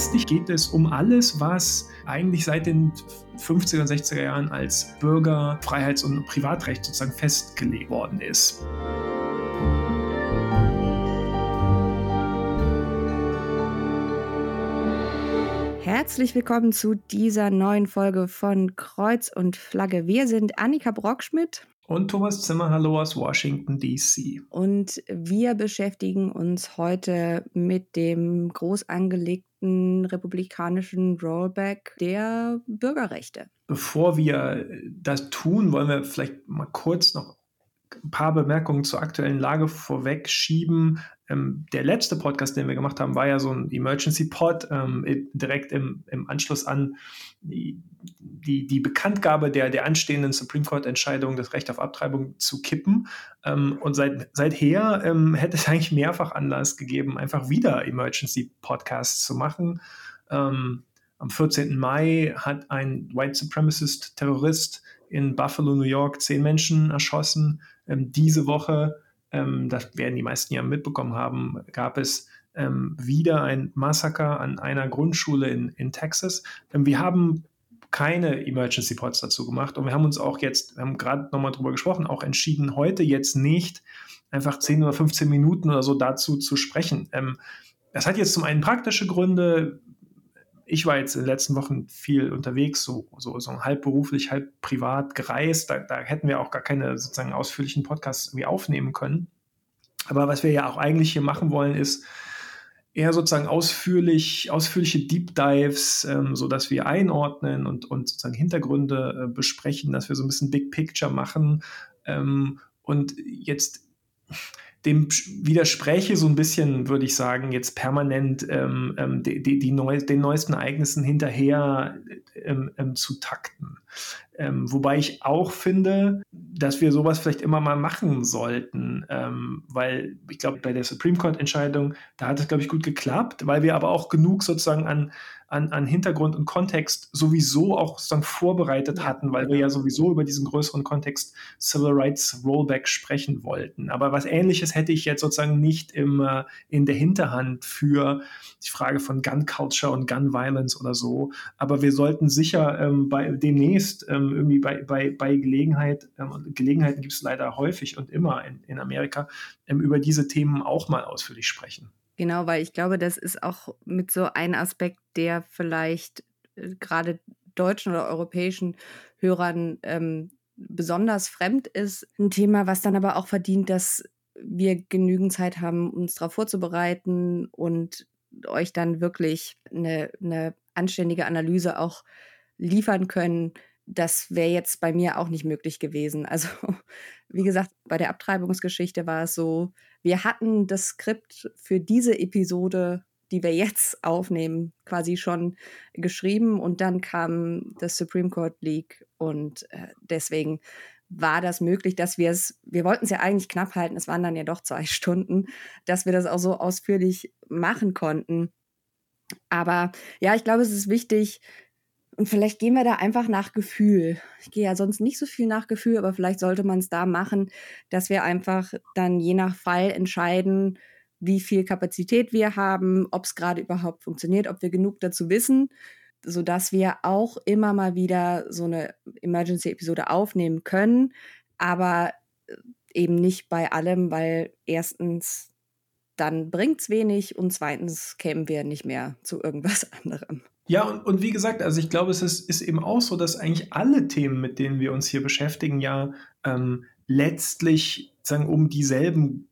letztlich geht es um alles, was eigentlich seit den 50er und 60er Jahren als Bürger-, Freiheits- und Privatrecht sozusagen festgelegt worden ist. Herzlich willkommen zu dieser neuen Folge von Kreuz und Flagge. Wir sind Annika Brockschmidt und Thomas Zimmer, hallo aus Washington, D.C. Und wir beschäftigen uns heute mit dem groß angelegten republikanischen Rollback der Bürgerrechte. Bevor wir das tun, wollen wir vielleicht mal kurz noch ein paar Bemerkungen zur aktuellen Lage vorweg schieben. Ähm, der letzte Podcast, den wir gemacht haben, war ja so ein Emergency Pod, ähm, direkt im, im Anschluss an die, die, die Bekanntgabe der, der anstehenden Supreme Court-Entscheidung, das Recht auf Abtreibung zu kippen. Ähm, und seit, seither ähm, hätte es eigentlich mehrfach Anlass gegeben, einfach wieder Emergency Podcasts zu machen. Ähm, am 14. Mai hat ein White Supremacist-Terrorist in Buffalo, New York, zehn Menschen erschossen. Ähm, diese Woche ähm, das werden die meisten ja mitbekommen haben, gab es ähm, wieder ein Massaker an einer Grundschule in, in Texas. Wir haben keine Emergency Pods dazu gemacht und wir haben uns auch jetzt, wir haben gerade nochmal drüber gesprochen, auch entschieden, heute jetzt nicht einfach 10 oder 15 Minuten oder so dazu zu sprechen. Ähm, das hat jetzt zum einen praktische Gründe. Ich war jetzt in den letzten Wochen viel unterwegs, so, so, so halb beruflich, halb privat gereist. Da, da hätten wir auch gar keine sozusagen ausführlichen Podcasts irgendwie aufnehmen können. Aber was wir ja auch eigentlich hier machen wollen, ist eher sozusagen ausführlich, ausführliche Deep Dives, ähm, so dass wir einordnen und, und sozusagen Hintergründe äh, besprechen, dass wir so ein bisschen Big Picture machen. Ähm, und jetzt dem widerspräche so ein bisschen, würde ich sagen, jetzt permanent ähm, ähm die, die, die neu, den neuesten Ereignissen hinterher ähm, ähm, zu takten. Ähm, wobei ich auch finde, dass wir sowas vielleicht immer mal machen sollten, ähm, weil ich glaube, bei der Supreme Court-Entscheidung, da hat es, glaube ich, gut geklappt, weil wir aber auch genug sozusagen an an, an Hintergrund und Kontext sowieso auch sozusagen vorbereitet hatten, weil wir ja sowieso über diesen größeren Kontext Civil Rights Rollback sprechen wollten. Aber was ähnliches hätte ich jetzt sozusagen nicht im, äh, in der Hinterhand für die Frage von Gun Culture und Gun Violence oder so. Aber wir sollten sicher ähm, bei, demnächst ähm, irgendwie bei, bei, bei Gelegenheit, ähm, Gelegenheiten gibt es leider häufig und immer in, in Amerika, ähm, über diese Themen auch mal ausführlich sprechen. Genau, weil ich glaube, das ist auch mit so ein Aspekt, der vielleicht äh, gerade deutschen oder europäischen Hörern ähm, besonders fremd ist. Ein Thema, was dann aber auch verdient, dass wir genügend Zeit haben, uns darauf vorzubereiten und euch dann wirklich eine, eine anständige Analyse auch liefern können. Das wäre jetzt bei mir auch nicht möglich gewesen. Also, wie gesagt, bei der Abtreibungsgeschichte war es so, wir hatten das Skript für diese Episode, die wir jetzt aufnehmen, quasi schon geschrieben und dann kam das Supreme Court League und äh, deswegen war das möglich, dass wir es, wir wollten es ja eigentlich knapp halten, es waren dann ja doch zwei Stunden, dass wir das auch so ausführlich machen konnten. Aber ja, ich glaube, es ist wichtig, und vielleicht gehen wir da einfach nach Gefühl. Ich gehe ja sonst nicht so viel nach Gefühl, aber vielleicht sollte man es da machen, dass wir einfach dann je nach Fall entscheiden, wie viel Kapazität wir haben, ob es gerade überhaupt funktioniert, ob wir genug dazu wissen, sodass wir auch immer mal wieder so eine Emergency-Episode aufnehmen können, aber äh, eben nicht bei allem, weil erstens dann bringt es wenig und zweitens kämen wir nicht mehr zu irgendwas anderem. Ja, und, und wie gesagt, also ich glaube, es ist, ist eben auch so, dass eigentlich alle Themen, mit denen wir uns hier beschäftigen, ja ähm, letztlich sagen, um dieselben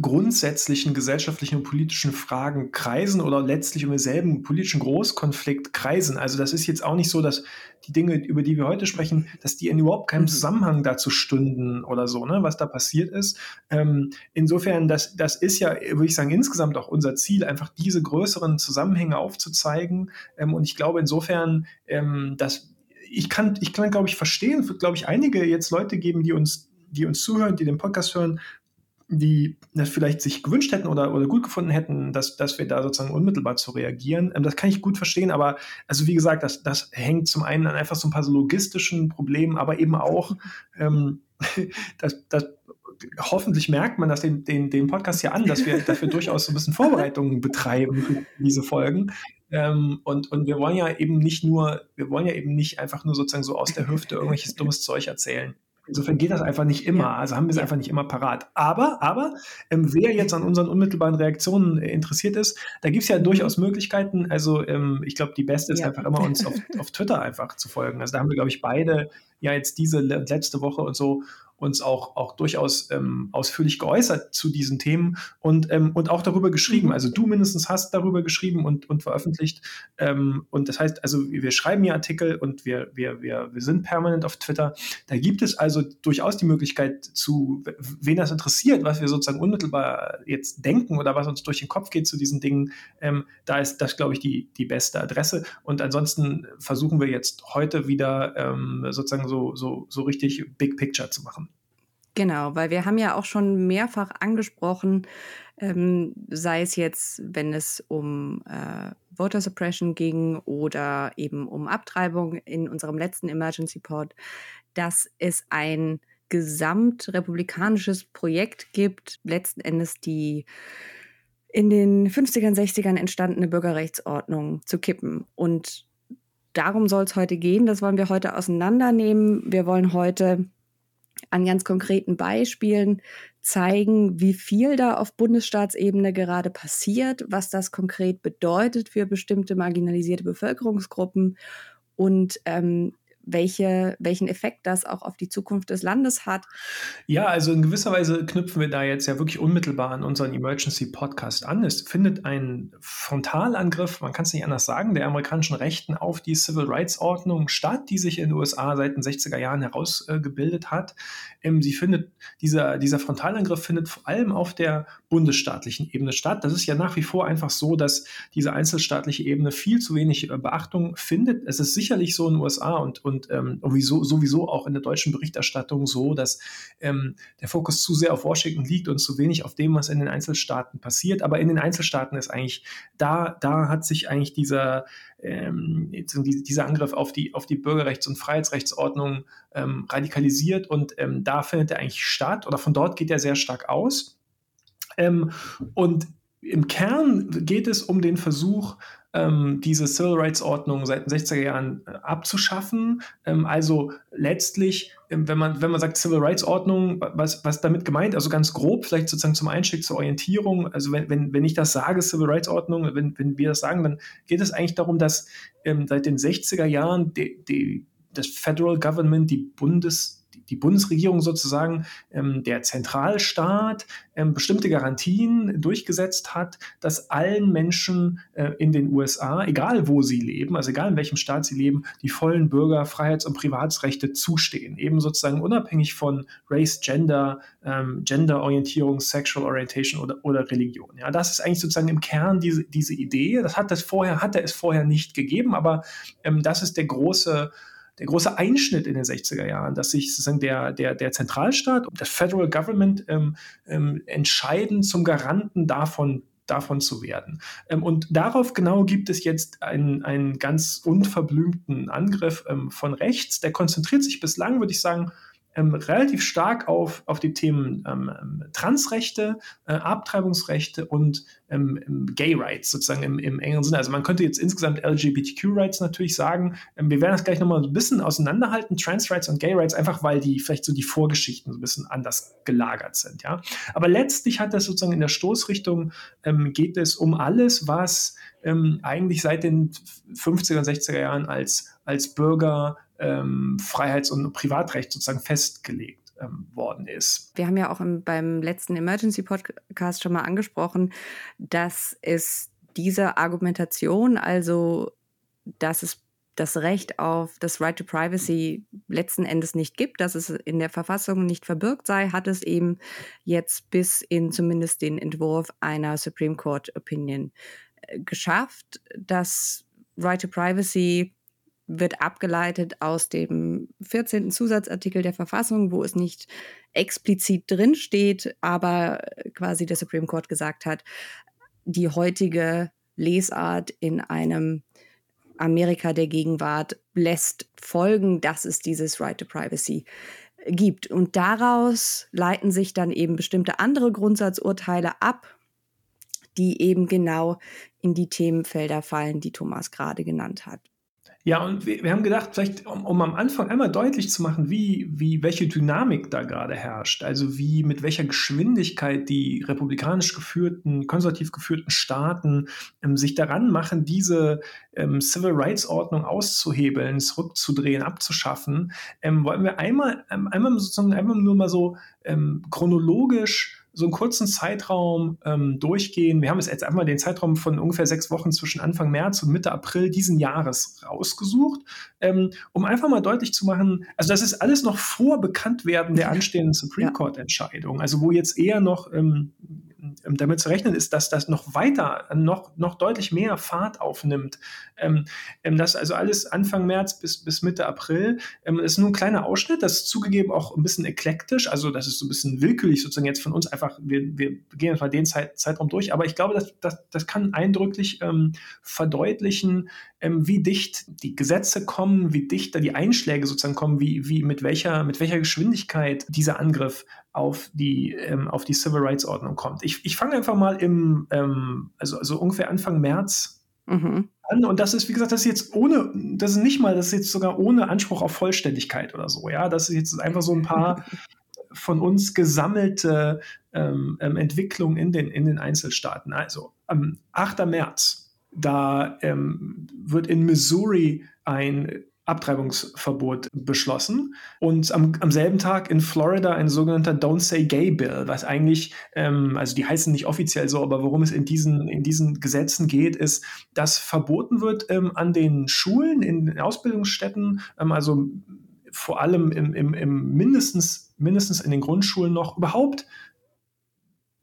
grundsätzlichen gesellschaftlichen und politischen Fragen kreisen oder letztlich um denselben politischen Großkonflikt kreisen. Also das ist jetzt auch nicht so, dass die Dinge, über die wir heute sprechen, dass die in überhaupt keinem mhm. Zusammenhang dazu stünden oder so, ne, was da passiert ist. Ähm, insofern, das, das ist ja, würde ich sagen, insgesamt auch unser Ziel, einfach diese größeren Zusammenhänge aufzuzeigen. Ähm, und ich glaube insofern, ähm, dass ich kann, ich kann, glaube ich, verstehen, es wird, glaube ich, einige jetzt Leute geben, die uns die uns zuhören, die den Podcast hören, die das vielleicht sich gewünscht hätten oder, oder gut gefunden hätten, dass, dass wir da sozusagen unmittelbar zu reagieren. Ähm, das kann ich gut verstehen, aber also wie gesagt, das, das hängt zum einen an einfach so ein paar so logistischen Problemen, aber eben auch, ähm, das, das hoffentlich merkt man das den, den, den Podcast hier an, dass wir, dass wir durchaus so ein bisschen Vorbereitungen betreiben für diese Folgen. Ähm, und, und wir wollen ja eben nicht nur, wir wollen ja eben nicht einfach nur sozusagen so aus der Hüfte irgendwelches dummes Zeug erzählen. Insofern geht das einfach nicht immer. Also haben wir es ja. einfach nicht immer parat. Aber, aber ähm, wer jetzt an unseren unmittelbaren Reaktionen äh, interessiert ist, da gibt es ja durchaus Möglichkeiten. Also ähm, ich glaube, die beste ist ja. einfach immer uns auf, auf Twitter einfach zu folgen. Also da haben wir, glaube ich, beide ja jetzt diese letzte Woche und so uns auch, auch durchaus ähm, ausführlich geäußert zu diesen Themen und, ähm, und auch darüber geschrieben. Mhm. Also du mindestens hast darüber geschrieben und, und veröffentlicht. Ähm, und das heißt, also wir schreiben hier Artikel und wir, wir, wir, wir sind permanent auf Twitter. Da gibt es also durchaus die Möglichkeit zu, wen das interessiert, was wir sozusagen unmittelbar jetzt denken oder was uns durch den Kopf geht zu diesen Dingen, ähm, da ist das, glaube ich, die, die beste Adresse. Und ansonsten versuchen wir jetzt heute wieder ähm, sozusagen so, so, so richtig Big Picture zu machen. Genau, weil wir haben ja auch schon mehrfach angesprochen, ähm, sei es jetzt, wenn es um äh, Voter Suppression ging oder eben um Abtreibung in unserem letzten Emergency Pod, dass es ein gesamtrepublikanisches Projekt gibt, letzten Endes die in den 50ern, 60ern entstandene Bürgerrechtsordnung zu kippen. Und darum soll es heute gehen. Das wollen wir heute auseinandernehmen. Wir wollen heute an ganz konkreten Beispielen zeigen, wie viel da auf Bundesstaatsebene gerade passiert, was das konkret bedeutet für bestimmte marginalisierte Bevölkerungsgruppen. Und ähm, welche, welchen Effekt das auch auf die Zukunft des Landes hat. Ja, also in gewisser Weise knüpfen wir da jetzt ja wirklich unmittelbar an unseren Emergency Podcast an. Es findet ein Frontalangriff, man kann es nicht anders sagen, der amerikanischen Rechten auf die Civil Rights Ordnung statt, die sich in den USA seit den 60er Jahren herausgebildet hat. Ähm, sie findet, dieser, dieser Frontalangriff findet vor allem auf der bundesstaatlichen Ebene statt. Das ist ja nach wie vor einfach so, dass diese einzelstaatliche Ebene viel zu wenig äh, Beachtung findet. Es ist sicherlich so in den USA und, und ähm, sowieso, sowieso auch in der deutschen Berichterstattung so, dass ähm, der Fokus zu sehr auf Washington liegt und zu wenig auf dem, was in den Einzelstaaten passiert. Aber in den Einzelstaaten ist eigentlich, da, da hat sich eigentlich dieser, ähm, dieser Angriff auf die, auf die Bürgerrechts- und Freiheitsrechtsordnung ähm, radikalisiert und ähm, da findet er eigentlich statt oder von dort geht er sehr stark aus. Ähm, und im Kern geht es um den Versuch, ähm, diese Civil Rights Ordnung seit den 60er Jahren äh, abzuschaffen. Ähm, also letztlich, ähm, wenn, man, wenn man sagt Civil Rights Ordnung, was, was damit gemeint? Also ganz grob, vielleicht sozusagen zum Einstieg zur Orientierung. Also wenn, wenn, wenn ich das sage, Civil Rights Ordnung, wenn, wenn wir das sagen, dann geht es eigentlich darum, dass ähm, seit den 60er Jahren die, die, das Federal Government, die Bundes die Bundesregierung sozusagen, ähm, der Zentralstaat, ähm, bestimmte Garantien durchgesetzt hat, dass allen Menschen äh, in den USA, egal wo sie leben, also egal in welchem Staat sie leben, die vollen Bürger-, Freiheits- und Privatsrechte zustehen. Eben sozusagen unabhängig von Race, Gender, ähm, Genderorientierung, Sexual Orientation oder, oder Religion. Ja, das ist eigentlich sozusagen im Kern diese, diese Idee. Das hat das vorher, hatte es vorher nicht gegeben, aber ähm, das ist der große der große Einschnitt in den 60er Jahren, dass sich sozusagen der, der, der Zentralstaat und das Federal Government ähm, ähm, entscheiden zum Garanten davon, davon zu werden. Ähm, und darauf genau gibt es jetzt einen, einen ganz unverblümten Angriff ähm, von rechts. Der konzentriert sich bislang, würde ich sagen, ähm, relativ stark auf, auf die Themen ähm, ähm, Transrechte, äh, Abtreibungsrechte und ähm, ähm Gay Rights sozusagen im, im engeren Sinne. Also man könnte jetzt insgesamt LGBTQ Rights natürlich sagen. Ähm, wir werden das gleich nochmal ein bisschen auseinanderhalten, Trans Rights und Gay Rights, einfach weil die vielleicht so die Vorgeschichten so ein bisschen anders gelagert sind. Ja? Aber letztlich hat das sozusagen in der Stoßrichtung geht es um alles, was eigentlich seit den 50er und 60er Jahren als, als Bürger ähm, Freiheits- und Privatrecht sozusagen festgelegt ähm, worden ist. Wir haben ja auch im, beim letzten Emergency Podcast schon mal angesprochen, dass es diese Argumentation, also dass es das Recht auf das Right to Privacy letzten Endes nicht gibt, dass es in der Verfassung nicht verbirgt sei, hat es eben jetzt bis in zumindest den Entwurf einer Supreme Court Opinion äh, geschafft. Das Right to Privacy wird abgeleitet aus dem 14. Zusatzartikel der Verfassung, wo es nicht explizit drin steht, aber quasi der Supreme Court gesagt hat, die heutige Lesart in einem Amerika der Gegenwart lässt folgen, dass es dieses Right to Privacy gibt. Und daraus leiten sich dann eben bestimmte andere Grundsatzurteile ab, die eben genau in die Themenfelder fallen, die Thomas gerade genannt hat. Ja, und wir, wir haben gedacht, vielleicht, um, um, am Anfang einmal deutlich zu machen, wie, wie, welche Dynamik da gerade herrscht, also wie, mit welcher Geschwindigkeit die republikanisch geführten, konservativ geführten Staaten ähm, sich daran machen, diese ähm, Civil Rights Ordnung auszuhebeln, zurückzudrehen, abzuschaffen, ähm, wollen wir einmal, ähm, einmal sozusagen, einmal nur mal so ähm, chronologisch so einen kurzen Zeitraum ähm, durchgehen. Wir haben es jetzt einmal den Zeitraum von ungefähr sechs Wochen zwischen Anfang März und Mitte April diesen Jahres rausgesucht, ähm, um einfach mal deutlich zu machen, also das ist alles noch vor Bekanntwerden der anstehenden Supreme Court Entscheidung, also wo jetzt eher noch ähm, damit zu rechnen ist, dass das noch weiter, noch, noch deutlich mehr Fahrt aufnimmt. Ähm, ähm, das also alles Anfang März bis, bis Mitte April. Ähm, ist nur ein kleiner Ausschnitt, das ist zugegeben auch ein bisschen eklektisch, also das ist so ein bisschen willkürlich sozusagen jetzt von uns einfach, wir, wir gehen jetzt mal den Zeit, Zeitraum durch, aber ich glaube, das, das, das kann eindrücklich ähm, verdeutlichen, ähm, wie dicht die Gesetze kommen, wie dicht da die Einschläge sozusagen kommen, wie, wie mit welcher, mit welcher Geschwindigkeit dieser Angriff auf die, ähm, auf die Civil Rights Ordnung kommt. Ich, ich fange einfach mal im, ähm, also, also ungefähr Anfang März mhm. an. Und das ist, wie gesagt, das ist jetzt ohne, das ist nicht mal, das ist jetzt sogar ohne Anspruch auf Vollständigkeit oder so. Ja, das ist jetzt einfach so ein paar von uns gesammelte ähm, ähm Entwicklungen in den, in den Einzelstaaten. Also am 8. März da ähm, wird in Missouri ein Abtreibungsverbot beschlossen. Und am, am, selben Tag in Florida ein sogenannter Don't Say Gay Bill, was eigentlich, ähm, also die heißen nicht offiziell so, aber worum es in diesen, in diesen Gesetzen geht, ist, dass verboten wird ähm, an den Schulen, in den Ausbildungsstätten, ähm, also vor allem im, im, im mindestens, mindestens in den Grundschulen noch überhaupt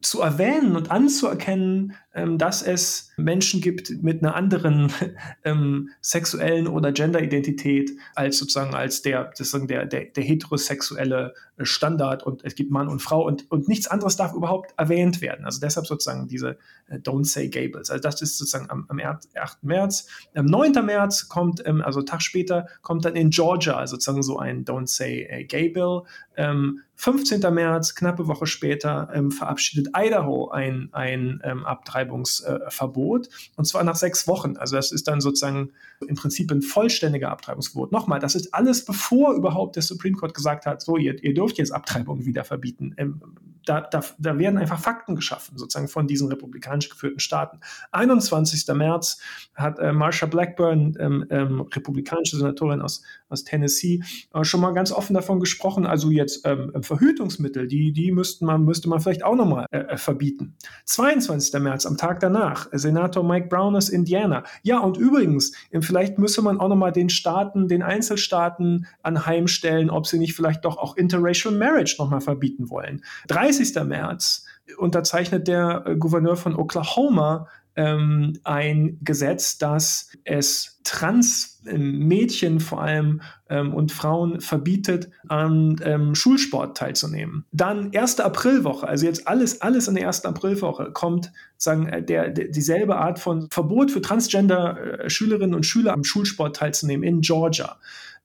zu erwähnen und anzuerkennen, ähm, dass es Menschen gibt mit einer anderen ähm, sexuellen oder Genderidentität als sozusagen als der, sozusagen der, der, der heterosexuelle Standard und es gibt Mann und Frau und, und nichts anderes darf überhaupt erwähnt werden. Also deshalb sozusagen diese äh, Don't Say Gables. Also das ist sozusagen am, am 8. März. Am 9. März kommt, ähm, also Tag später, kommt dann in Georgia sozusagen so ein Don't Say äh, Gay Bill. Ähm, 15. März, knappe Woche später, ähm, verabschiedet Idaho ein, ein ähm, Abtreibungsverbot. Äh, und zwar nach sechs Wochen. Also das ist dann sozusagen im Prinzip ein vollständiger Abtreibungsverbot. Nochmal, das ist alles bevor überhaupt der Supreme Court gesagt hat, so, ihr, ihr dürft jetzt Abtreibungen wieder verbieten. Ähm, da, da, da, werden einfach Fakten geschaffen, sozusagen von diesen republikanisch geführten Staaten. 21. März hat äh, Marsha Blackburn, ähm, ähm, republikanische Senatorin aus, aus Tennessee, äh, schon mal ganz offen davon gesprochen, also jetzt ähm, Verhütungsmittel, die, die müsste man, müsste man vielleicht auch nochmal äh, äh verbieten. 22. März, am Tag danach, Senator Mike Brown aus Indiana. Ja, und übrigens, vielleicht müsse man auch nochmal den Staaten, den Einzelstaaten anheimstellen, ob sie nicht vielleicht doch auch Interracial Marriage nochmal verbieten wollen. 30 30. März unterzeichnet der äh, Gouverneur von Oklahoma ähm, ein Gesetz, das es Trans-Mädchen ähm, vor allem ähm, und Frauen verbietet, an ähm, Schulsport teilzunehmen. Dann erste Aprilwoche, also jetzt alles, alles in der ersten Aprilwoche, kommt sagen, äh, der, der, dieselbe Art von Verbot für Transgender-Schülerinnen äh, und Schüler am Schulsport teilzunehmen in Georgia.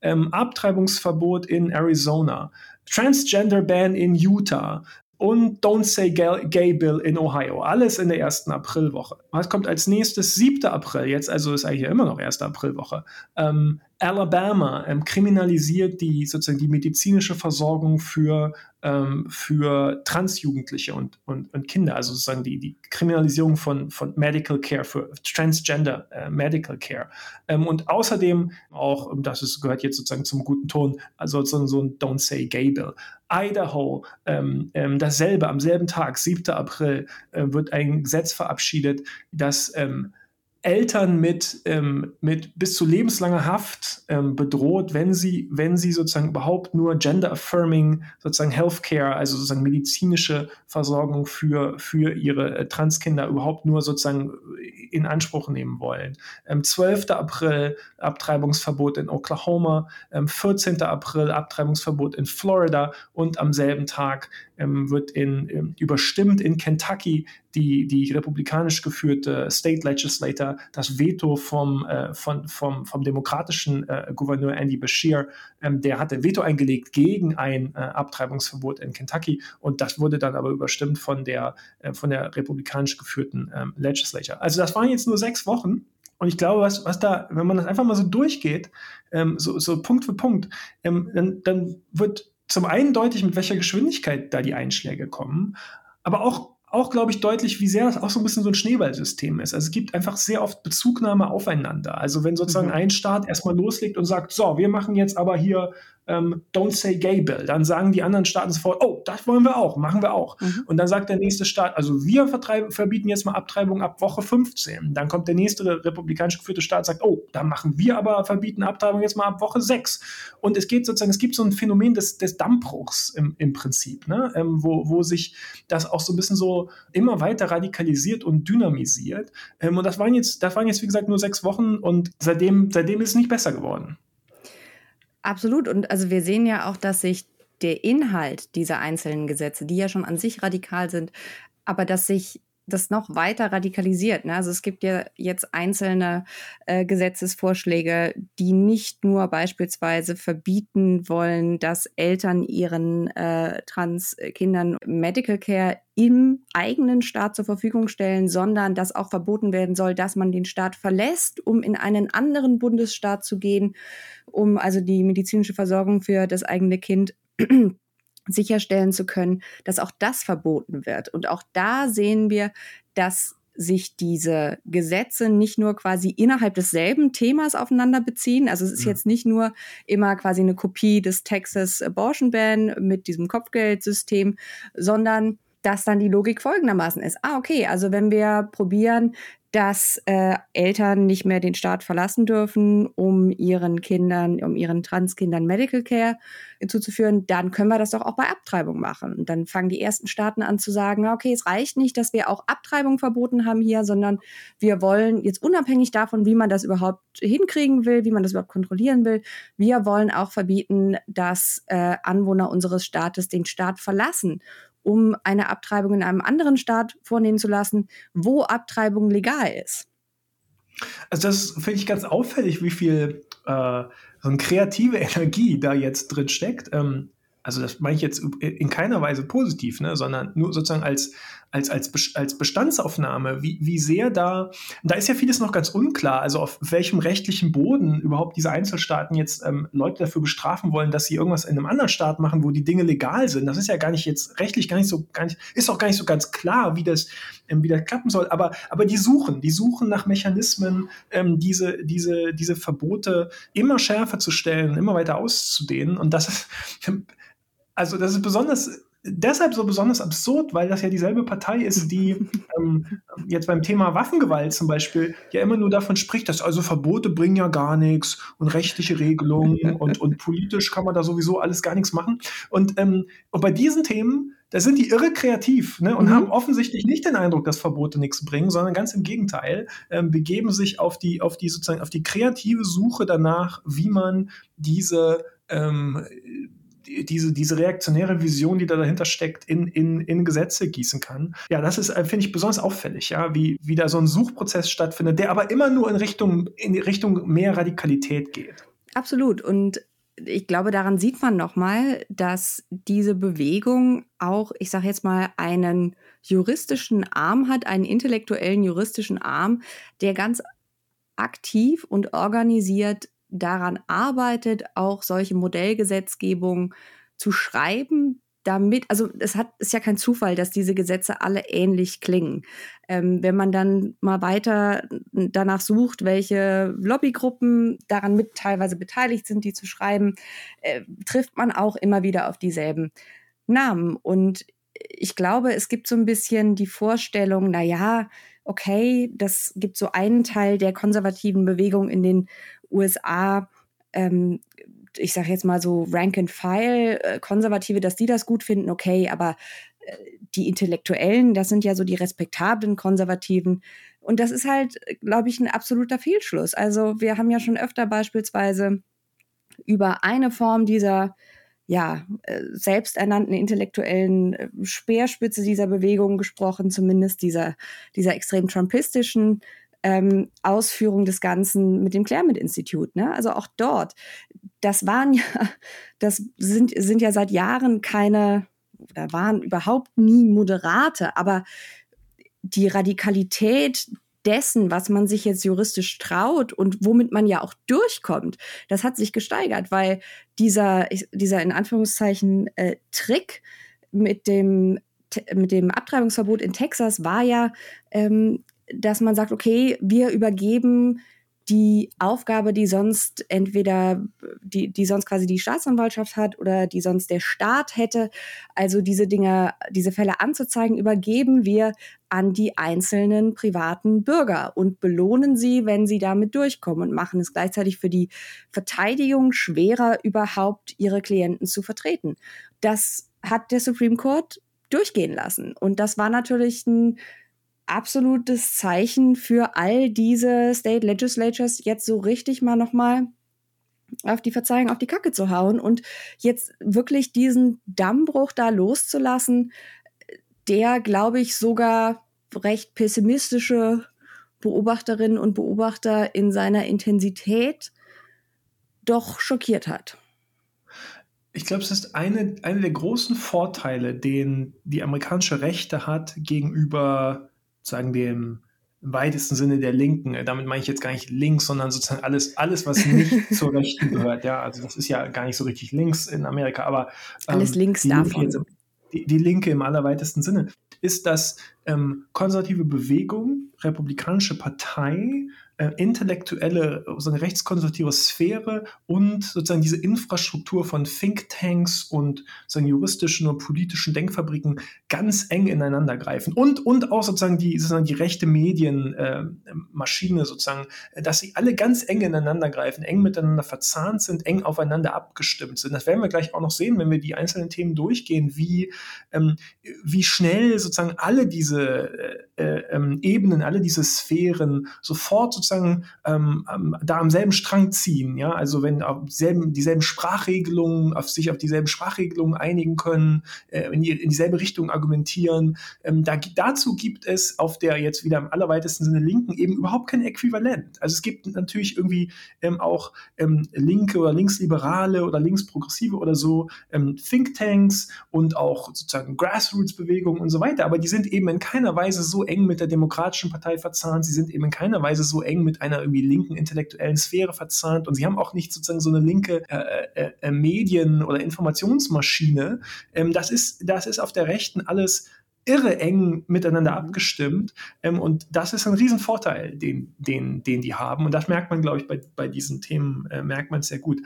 Ähm, Abtreibungsverbot in Arizona. Transgender Ban in Utah, und Don't Say Gay Bill in Ohio. Alles in der ersten Aprilwoche. Was kommt als nächstes? 7. April, jetzt also ist eigentlich immer noch erste Aprilwoche. Ähm, Alabama ähm, kriminalisiert die sozusagen die medizinische Versorgung für, ähm, für Transjugendliche und, und, und Kinder, also sozusagen die, die Kriminalisierung von, von Medical Care, für Transgender äh, Medical Care. Ähm, und außerdem auch, das ist, gehört jetzt sozusagen zum guten Ton, also so, so ein Don't Say Gay Bill. Idaho, ähm, ähm, dasselbe, am selben Tag, 7. April, äh, wird ein Gesetz verabschiedet, das ähm, Eltern mit, ähm, mit bis zu lebenslanger Haft ähm, bedroht, wenn sie, wenn sie sozusagen überhaupt nur gender-affirming sozusagen Healthcare, also sozusagen medizinische Versorgung für, für ihre äh, Transkinder überhaupt nur sozusagen in Anspruch nehmen wollen. Ähm, 12. April Abtreibungsverbot in Oklahoma, ähm, 14. April Abtreibungsverbot in Florida und am selben Tag ähm, wird in, ähm, überstimmt in Kentucky die, die republikanisch geführte State Legislator das Veto vom, äh, von, vom, vom demokratischen äh, Gouverneur Andy Bashir, ähm, der hat ein Veto eingelegt gegen ein äh, Abtreibungsverbot in Kentucky und das wurde dann aber überstimmt von der, äh, von der republikanisch geführten ähm, Legislature. Also das waren jetzt nur sechs Wochen. Und ich glaube, was, was da, wenn man das einfach mal so durchgeht, ähm, so, so Punkt für Punkt, ähm, dann, dann wird zum einen deutlich, mit welcher Geschwindigkeit da die Einschläge kommen, aber auch auch, glaube ich, deutlich, wie sehr das auch so ein bisschen so ein Schneeballsystem ist. Also es gibt einfach sehr oft Bezugnahme aufeinander. Also wenn sozusagen mhm. ein Staat erstmal loslegt und sagt, so, wir machen jetzt aber hier ähm, Don't Say Gay Bill. Dann sagen die anderen Staaten sofort, oh, das wollen wir auch, machen wir auch. Mhm. Und dann sagt der nächste Staat, also wir verbieten jetzt mal Abtreibung ab Woche 15. Dann kommt der nächste republikanisch geführte Staat und sagt, oh, dann machen wir aber, verbieten Abtreibung jetzt mal ab Woche 6. Und es geht sozusagen, es gibt so ein Phänomen des, des Dammbruchs im, im Prinzip, ne? Ähm, wo, wo sich das auch so ein bisschen so immer weiter radikalisiert und dynamisiert. Ähm, und das waren jetzt, das waren jetzt, wie gesagt, nur sechs Wochen und seitdem, seitdem ist es nicht besser geworden. Absolut. Und also wir sehen ja auch, dass sich der Inhalt dieser einzelnen Gesetze, die ja schon an sich radikal sind, aber dass sich das noch weiter radikalisiert. Ne? Also es gibt ja jetzt einzelne äh, Gesetzesvorschläge, die nicht nur beispielsweise verbieten wollen, dass Eltern ihren äh, Transkindern Medical Care im eigenen Staat zur Verfügung stellen, sondern dass auch verboten werden soll, dass man den Staat verlässt, um in einen anderen Bundesstaat zu gehen, um also die medizinische Versorgung für das eigene Kind sicherstellen zu können, dass auch das verboten wird. Und auch da sehen wir, dass sich diese Gesetze nicht nur quasi innerhalb desselben Themas aufeinander beziehen. Also es ist mhm. jetzt nicht nur immer quasi eine Kopie des Texas Abortion Ban mit diesem Kopfgeldsystem, sondern dass dann die Logik folgendermaßen ist. Ah, okay, also wenn wir probieren, dass äh, Eltern nicht mehr den Staat verlassen dürfen, um ihren Kindern, um ihren Transkindern Medical Care zuzuführen, dann können wir das doch auch bei Abtreibung machen. Und dann fangen die ersten Staaten an zu sagen, okay, es reicht nicht, dass wir auch Abtreibung verboten haben hier, sondern wir wollen jetzt unabhängig davon, wie man das überhaupt hinkriegen will, wie man das überhaupt kontrollieren will, wir wollen auch verbieten, dass äh, Anwohner unseres Staates den Staat verlassen um eine Abtreibung in einem anderen Staat vornehmen zu lassen, wo Abtreibung legal ist. Also das finde ich ganz auffällig, wie viel äh, so kreative Energie da jetzt drin steckt. Ähm, also das meine ich jetzt in keiner Weise positiv, ne, sondern nur sozusagen als, als, als, als Bestandsaufnahme, wie, wie sehr da, da ist ja vieles noch ganz unklar, also auf welchem rechtlichen Boden überhaupt diese Einzelstaaten jetzt ähm, Leute dafür bestrafen wollen, dass sie irgendwas in einem anderen Staat machen, wo die Dinge legal sind. Das ist ja gar nicht jetzt rechtlich gar nicht so, gar nicht, ist auch gar nicht so ganz klar, wie das, ähm, wie das klappen soll. Aber, aber die suchen, die suchen nach Mechanismen, ähm, diese, diese, diese Verbote immer schärfer zu stellen, immer weiter auszudehnen. Und das ist, also das ist besonders deshalb so besonders absurd, weil das ja dieselbe Partei ist, die ähm, jetzt beim Thema Waffengewalt zum Beispiel ja immer nur davon spricht, dass also Verbote bringen ja gar nichts und rechtliche Regelungen und, und politisch kann man da sowieso alles gar nichts machen. Und, ähm, und bei diesen Themen, da sind die irre kreativ ne, und mhm. haben offensichtlich nicht den Eindruck, dass Verbote nichts bringen, sondern ganz im Gegenteil, ähm, begeben sich auf die, auf die sozusagen auf die kreative Suche danach, wie man diese ähm, diese, diese reaktionäre Vision, die da dahinter steckt, in, in, in Gesetze gießen kann. Ja, das ist, äh, finde ich, besonders auffällig, ja, wie, wie da so ein Suchprozess stattfindet, der aber immer nur in Richtung, in Richtung mehr Radikalität geht. Absolut. Und ich glaube, daran sieht man nochmal, dass diese Bewegung auch, ich sage jetzt mal, einen juristischen Arm hat, einen intellektuellen juristischen Arm, der ganz aktiv und organisiert daran arbeitet, auch solche Modellgesetzgebungen zu schreiben, damit, also es hat, ist ja kein Zufall, dass diese Gesetze alle ähnlich klingen. Ähm, wenn man dann mal weiter danach sucht, welche Lobbygruppen daran mit teilweise beteiligt sind, die zu schreiben, äh, trifft man auch immer wieder auf dieselben Namen. Und ich glaube, es gibt so ein bisschen die Vorstellung, na ja, okay, das gibt so einen Teil der konservativen Bewegung in den USA, ähm, ich sage jetzt mal so Rank and File, äh, Konservative, dass die das gut finden, okay, aber äh, die Intellektuellen, das sind ja so die respektablen Konservativen. Und das ist halt, glaube ich, ein absoluter Fehlschluss. Also wir haben ja schon öfter beispielsweise über eine Form dieser ja, äh, selbsternannten intellektuellen Speerspitze dieser Bewegung gesprochen, zumindest dieser, dieser extrem trumpistischen ähm, Ausführung des Ganzen mit dem Claremont-Institut. Ne? Also auch dort, das waren ja, das sind, sind ja seit Jahren keine, oder waren überhaupt nie Moderate, aber die Radikalität dessen, was man sich jetzt juristisch traut und womit man ja auch durchkommt, das hat sich gesteigert, weil dieser, dieser in Anführungszeichen äh, Trick mit dem, mit dem Abtreibungsverbot in Texas war ja, ähm, dass man sagt, okay, wir übergeben die Aufgabe, die sonst entweder die, die sonst quasi die Staatsanwaltschaft hat oder die sonst der Staat hätte, also diese Dinge, diese Fälle anzuzeigen, übergeben wir an die einzelnen privaten Bürger und belohnen sie, wenn sie damit durchkommen und machen es gleichzeitig für die Verteidigung schwerer, überhaupt ihre Klienten zu vertreten. Das hat der Supreme Court durchgehen lassen. Und das war natürlich ein absolutes Zeichen für all diese State Legislatures, jetzt so richtig mal nochmal auf die Verzeihung auf die Kacke zu hauen und jetzt wirklich diesen Dammbruch da loszulassen, der, glaube ich, sogar recht pessimistische Beobachterinnen und Beobachter in seiner Intensität doch schockiert hat. Ich glaube, es ist eine, eine der großen Vorteile, den die amerikanische Rechte hat gegenüber sozusagen dem im weitesten Sinne der Linken. Damit meine ich jetzt gar nicht links, sondern sozusagen alles, alles was nicht zur Rechten gehört. Ja, also das ist ja gar nicht so richtig links in Amerika, aber ähm, alles links davon. Linke, die, die, Linke im allerweitesten Sinne ist, dass ähm, konservative Bewegung, republikanische Partei äh, intellektuelle, sozusagen rechtskonservative Sphäre und sozusagen diese Infrastruktur von Thinktanks und sozusagen juristischen und politischen Denkfabriken ganz eng ineinander greifen. Und, und auch sozusagen die, sozusagen die rechte Medienmaschine äh, sozusagen, dass sie alle ganz eng ineinander greifen, eng miteinander verzahnt sind, eng aufeinander abgestimmt sind. Das werden wir gleich auch noch sehen, wenn wir die einzelnen Themen durchgehen, wie, ähm, wie schnell sozusagen alle diese äh, äh, ähm, Ebenen, alle diese Sphären sofort sozusagen ähm, ähm, da am selben Strang ziehen. Ja? Also wenn auf dieselben, dieselben Sprachregelungen, auf sich auf dieselben Sprachregelungen einigen können, äh, in, die, in dieselbe Richtung argumentieren. Ähm, da, dazu gibt es auf der jetzt wieder im allerweitesten Sinne Linken eben überhaupt kein Äquivalent. Also es gibt natürlich irgendwie ähm, auch ähm, linke oder linksliberale oder linksprogressive oder so Thinktanks und auch sozusagen Grassroots-Bewegungen und so weiter, aber die sind eben in keiner Weise so eng mit der Demokratischen Partei verzahnt, sie sind eben in keiner Weise so eng mit einer irgendwie linken intellektuellen Sphäre verzahnt und sie haben auch nicht sozusagen so eine linke äh, äh, äh Medien- oder Informationsmaschine. Ähm, das, ist, das ist auf der Rechten alles irre eng miteinander mhm. abgestimmt. Ähm, und das ist ein Riesenvorteil, den, den, den die haben. Und das merkt man, glaube ich, bei, bei diesen Themen, äh, merkt man sehr gut.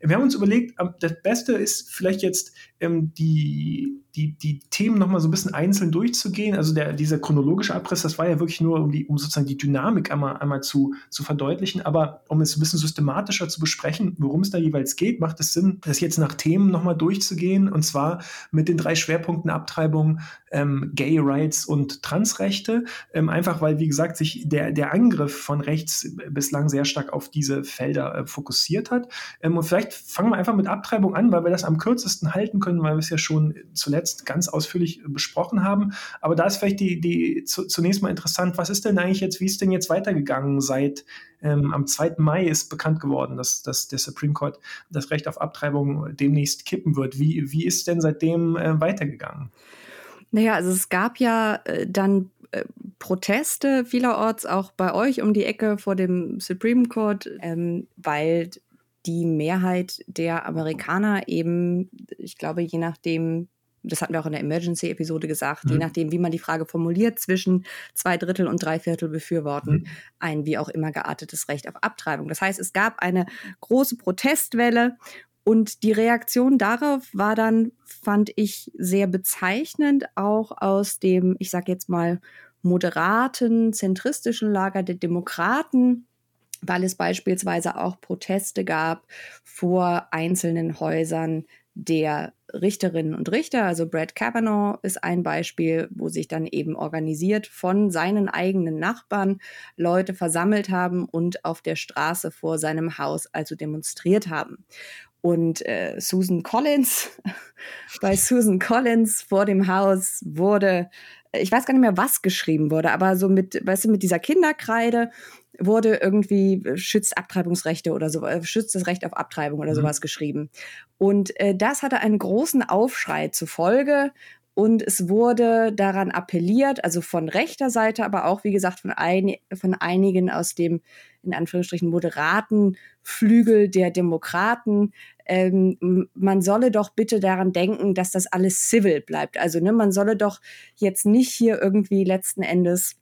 Wir haben uns überlegt, ähm, das Beste ist vielleicht jetzt ähm, die, die, die Themen nochmal so ein bisschen einzeln durchzugehen. Also der, dieser chronologische Abriss, das war ja wirklich nur, um, die, um sozusagen die Dynamik einmal, einmal zu, zu verdeutlichen. Aber um es ein bisschen systematischer zu besprechen, worum es da jeweils geht, macht es Sinn, das jetzt nach Themen nochmal durchzugehen. Und zwar mit den drei Schwerpunkten Abtreibung, ähm, Gay Rights und Transrechte. Ähm, einfach weil, wie gesagt, sich der, der Angriff von rechts bislang sehr stark auf diese Felder äh, fokussiert hat. Ähm, und vielleicht fangen wir einfach mit Abtreibung an, weil wir das am kürzesten halten können, weil wir es ja schon zuletzt ganz ausführlich besprochen haben. Aber da ist vielleicht die, die zu, zunächst mal interessant, was ist denn eigentlich jetzt, wie ist denn jetzt weitergegangen seit ähm, am 2. Mai ist bekannt geworden, dass, dass der Supreme Court das Recht auf Abtreibung demnächst kippen wird. Wie, wie ist denn seitdem äh, weitergegangen? Naja, also es gab ja äh, dann äh, Proteste vielerorts auch bei euch um die Ecke vor dem Supreme Court, ähm, weil die Mehrheit der Amerikaner eben, ich glaube, je nachdem, das hatten wir auch in der Emergency-Episode gesagt, mhm. je nachdem, wie man die Frage formuliert, zwischen zwei Drittel und drei Viertel befürworten mhm. ein wie auch immer geartetes Recht auf Abtreibung. Das heißt, es gab eine große Protestwelle und die Reaktion darauf war dann, fand ich, sehr bezeichnend, auch aus dem, ich sage jetzt mal, moderaten, zentristischen Lager der Demokraten, weil es beispielsweise auch Proteste gab vor einzelnen Häusern der Richterinnen und Richter. Also Brad Kavanaugh ist ein Beispiel, wo sich dann eben organisiert von seinen eigenen Nachbarn Leute versammelt haben und auf der Straße vor seinem Haus also demonstriert haben. Und äh, Susan Collins, bei Susan Collins vor dem Haus wurde, ich weiß gar nicht mehr, was geschrieben wurde, aber so mit, weißt du, mit dieser Kinderkreide wurde irgendwie äh, schützt Abtreibungsrechte oder so, äh, schützt das Recht auf Abtreibung oder mhm. sowas geschrieben. Und äh, das hatte einen großen Aufschrei zur Folge. Und es wurde daran appelliert, also von rechter Seite, aber auch, wie gesagt, von, ein, von einigen aus dem, in Anführungsstrichen, moderaten Flügel der Demokraten, ähm, man solle doch bitte daran denken, dass das alles civil bleibt. Also ne, man solle doch jetzt nicht hier irgendwie letzten Endes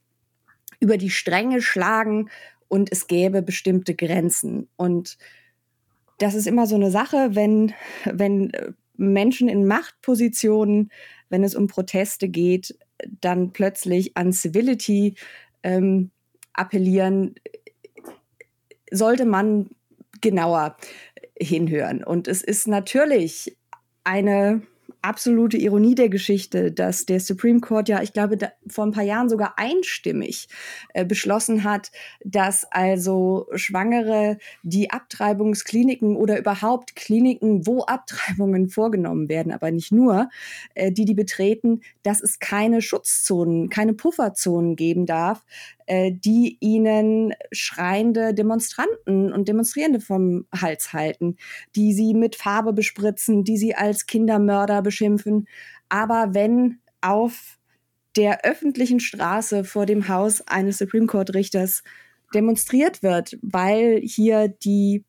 über die Stränge schlagen und es gäbe bestimmte Grenzen. Und das ist immer so eine Sache, wenn, wenn Menschen in Machtpositionen, wenn es um Proteste geht, dann plötzlich an Civility ähm, appellieren, sollte man genauer hinhören. Und es ist natürlich eine absolute Ironie der Geschichte, dass der Supreme Court ja, ich glaube, da, vor ein paar Jahren sogar einstimmig äh, beschlossen hat, dass also Schwangere, die Abtreibungskliniken oder überhaupt Kliniken, wo Abtreibungen vorgenommen werden, aber nicht nur, äh, die die betreten, dass es keine Schutzzonen, keine Pufferzonen geben darf, die ihnen schreiende Demonstranten und Demonstrierende vom Hals halten, die sie mit Farbe bespritzen, die sie als Kindermörder beschimpfen. Aber wenn auf der öffentlichen Straße vor dem Haus eines Supreme Court Richters demonstriert wird, weil hier die,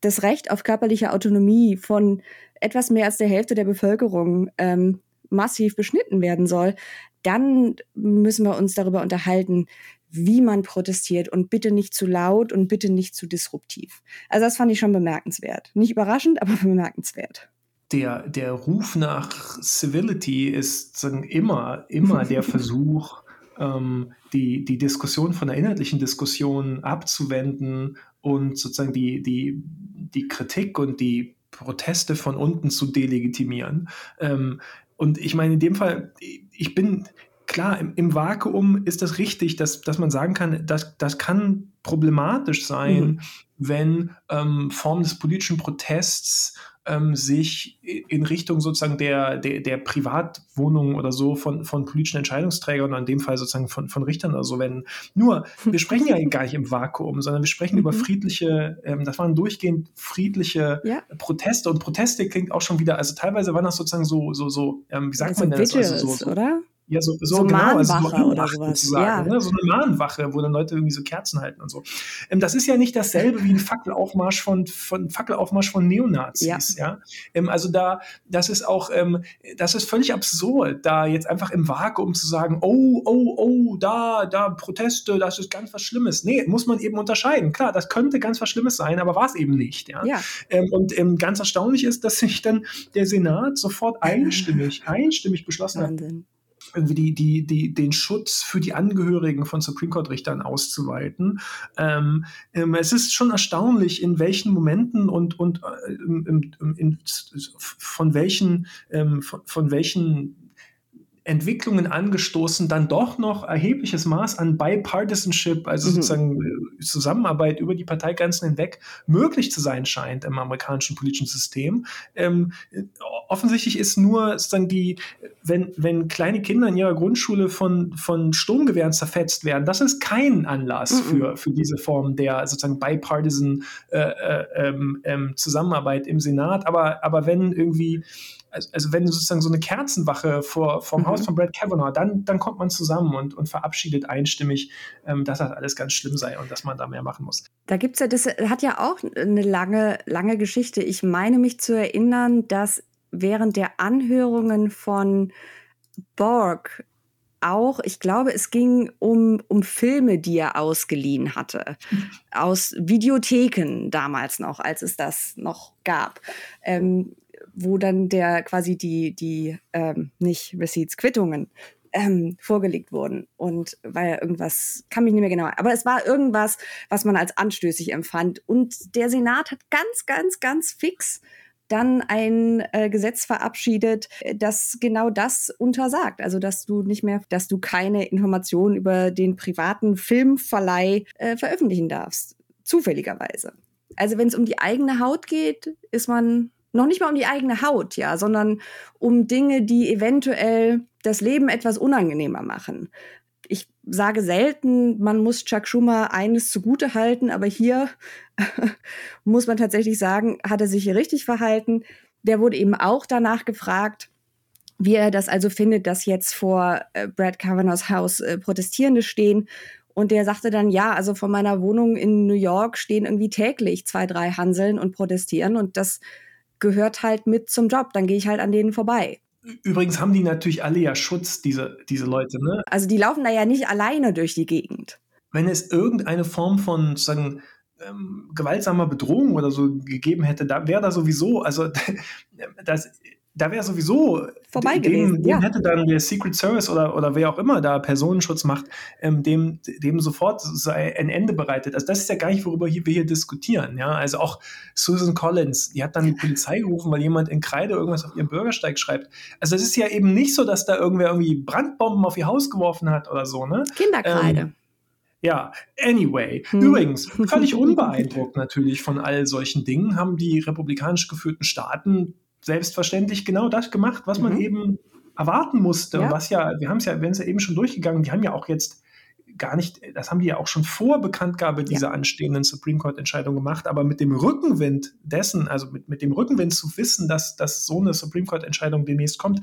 das Recht auf körperliche Autonomie von etwas mehr als der Hälfte der Bevölkerung ähm, massiv beschnitten werden soll, dann müssen wir uns darüber unterhalten, wie man protestiert und bitte nicht zu laut und bitte nicht zu disruptiv. Also das fand ich schon bemerkenswert. Nicht überraschend, aber bemerkenswert. Der, der Ruf nach Civility ist immer, immer der Versuch, ähm, die, die Diskussion von der inhaltlichen Diskussion abzuwenden und sozusagen die, die, die Kritik und die Proteste von unten zu delegitimieren. Ähm, und ich meine, in dem Fall, ich bin, klar, im, im, Vakuum ist das richtig, dass, dass man sagen kann, dass, das kann problematisch sein, mhm. wenn ähm, Formen des politischen Protests ähm, sich in Richtung sozusagen der, der, der Privatwohnungen oder so von, von politischen Entscheidungsträgern, in dem Fall sozusagen von, von Richtern oder so wenden. Nur, wir sprechen ja gar nicht im Vakuum, sondern wir sprechen mhm. über friedliche, ähm, das waren durchgehend friedliche ja. Proteste und Proteste klingt auch schon wieder, also teilweise waren das sozusagen so, so, so, ähm, wie sagt also man das? Also so, so, oder? Ja, so, so, so genau, also so oder sowas. Ja. Ne? So eine Mahnwache, wo dann Leute irgendwie so Kerzen halten und so. Ähm, das ist ja nicht dasselbe wie ein Fackelaufmarsch von, von Fackelaufmarsch von Neonazis. Ja. ja? Ähm, also da, das ist auch, ähm, das ist völlig absurd, da jetzt einfach im Vakuum zu sagen, oh, oh, oh, da, da Proteste, das ist ganz was Schlimmes. Nee, muss man eben unterscheiden. Klar, das könnte ganz was Schlimmes sein, aber war es eben nicht. Ja. ja. Ähm, und ähm, ganz erstaunlich ist, dass sich dann der Senat sofort einstimmig, einstimmig beschlossen Wahnsinn. hat irgendwie die, die, die, den Schutz für die Angehörigen von Supreme Court-Richtern auszuweiten. Ähm, ähm, es ist schon erstaunlich, in welchen Momenten und, und äh, in, in, von welchen, ähm, von, von welchen Entwicklungen angestoßen, dann doch noch erhebliches Maß an Bipartisanship, also mhm. sozusagen äh, Zusammenarbeit über die Parteigrenzen hinweg möglich zu sein scheint im amerikanischen politischen System. Ähm, offensichtlich ist nur sozusagen die, wenn, wenn kleine Kinder in ihrer Grundschule von, von Sturmgewehren zerfetzt werden, das ist kein Anlass mhm. für, für diese Form der sozusagen bipartisan äh, äh, ähm, ähm, Zusammenarbeit im Senat. Aber, aber wenn irgendwie also, wenn sozusagen so eine Kerzenwache vor vom mhm. Haus von Brad Kavanaugh, dann, dann kommt man zusammen und, und verabschiedet einstimmig, ähm, dass das alles ganz schlimm sei und dass man da mehr machen muss. Da gibt es ja, das hat ja auch eine lange, lange Geschichte. Ich meine mich zu erinnern, dass während der Anhörungen von Borg auch, ich glaube, es ging um, um Filme, die er ausgeliehen hatte. Aus Videotheken damals noch, als es das noch gab. Ähm, wo dann der quasi die, die ähm, nicht Receipts, Quittungen ähm, vorgelegt wurden. Und weil irgendwas, kann mich nicht mehr genau, aber es war irgendwas, was man als anstößig empfand. Und der Senat hat ganz, ganz, ganz fix dann ein äh, Gesetz verabschiedet, das genau das untersagt. Also dass du nicht mehr, dass du keine Informationen über den privaten Filmverleih äh, veröffentlichen darfst. Zufälligerweise. Also wenn es um die eigene Haut geht, ist man noch nicht mal um die eigene Haut, ja, sondern um Dinge, die eventuell das Leben etwas unangenehmer machen. Ich sage selten, man muss Chuck Schumer eines zugute halten, aber hier muss man tatsächlich sagen, hat er sich hier richtig verhalten. Der wurde eben auch danach gefragt, wie er das also findet, dass jetzt vor äh, Brad Kavanaughs Haus äh, Protestierende stehen. Und der sagte dann, ja, also vor meiner Wohnung in New York stehen irgendwie täglich zwei, drei Hanseln und protestieren. Und das gehört halt mit zum Job. Dann gehe ich halt an denen vorbei. Übrigens haben die natürlich alle ja Schutz, diese, diese Leute. Ne? Also die laufen da ja nicht alleine durch die Gegend. Wenn es irgendeine Form von sozusagen ähm, gewaltsamer Bedrohung oder so gegeben hätte, da wäre da sowieso, also das da wäre sowieso vorbei dem, gewesen. Dem ja. hätte dann der Secret Service oder, oder wer auch immer da Personenschutz macht, ähm, dem, dem sofort sei ein Ende bereitet. Also das ist ja gar nicht, worüber wir hier diskutieren. Ja? Also auch Susan Collins, die hat dann die Polizei gerufen, weil jemand in Kreide irgendwas auf ihrem Bürgersteig schreibt. Also es ist ja eben nicht so, dass da irgendwer irgendwie Brandbomben auf ihr Haus geworfen hat oder so. Ne? Kinderkreide. Ähm, ja, anyway. Hm. Übrigens, völlig unbeeindruckt natürlich von all solchen Dingen haben die republikanisch geführten Staaten selbstverständlich genau das gemacht, was man mhm. eben erwarten musste. Ja. Was ja, wir haben es ja, wir haben es ja eben schon durchgegangen, die haben ja auch jetzt gar nicht, das haben die ja auch schon vor Bekanntgabe dieser ja. anstehenden Supreme Court-Entscheidung gemacht, aber mit dem Rückenwind dessen, also mit, mit dem Rückenwind zu wissen, dass, dass so eine Supreme Court-Entscheidung demnächst kommt,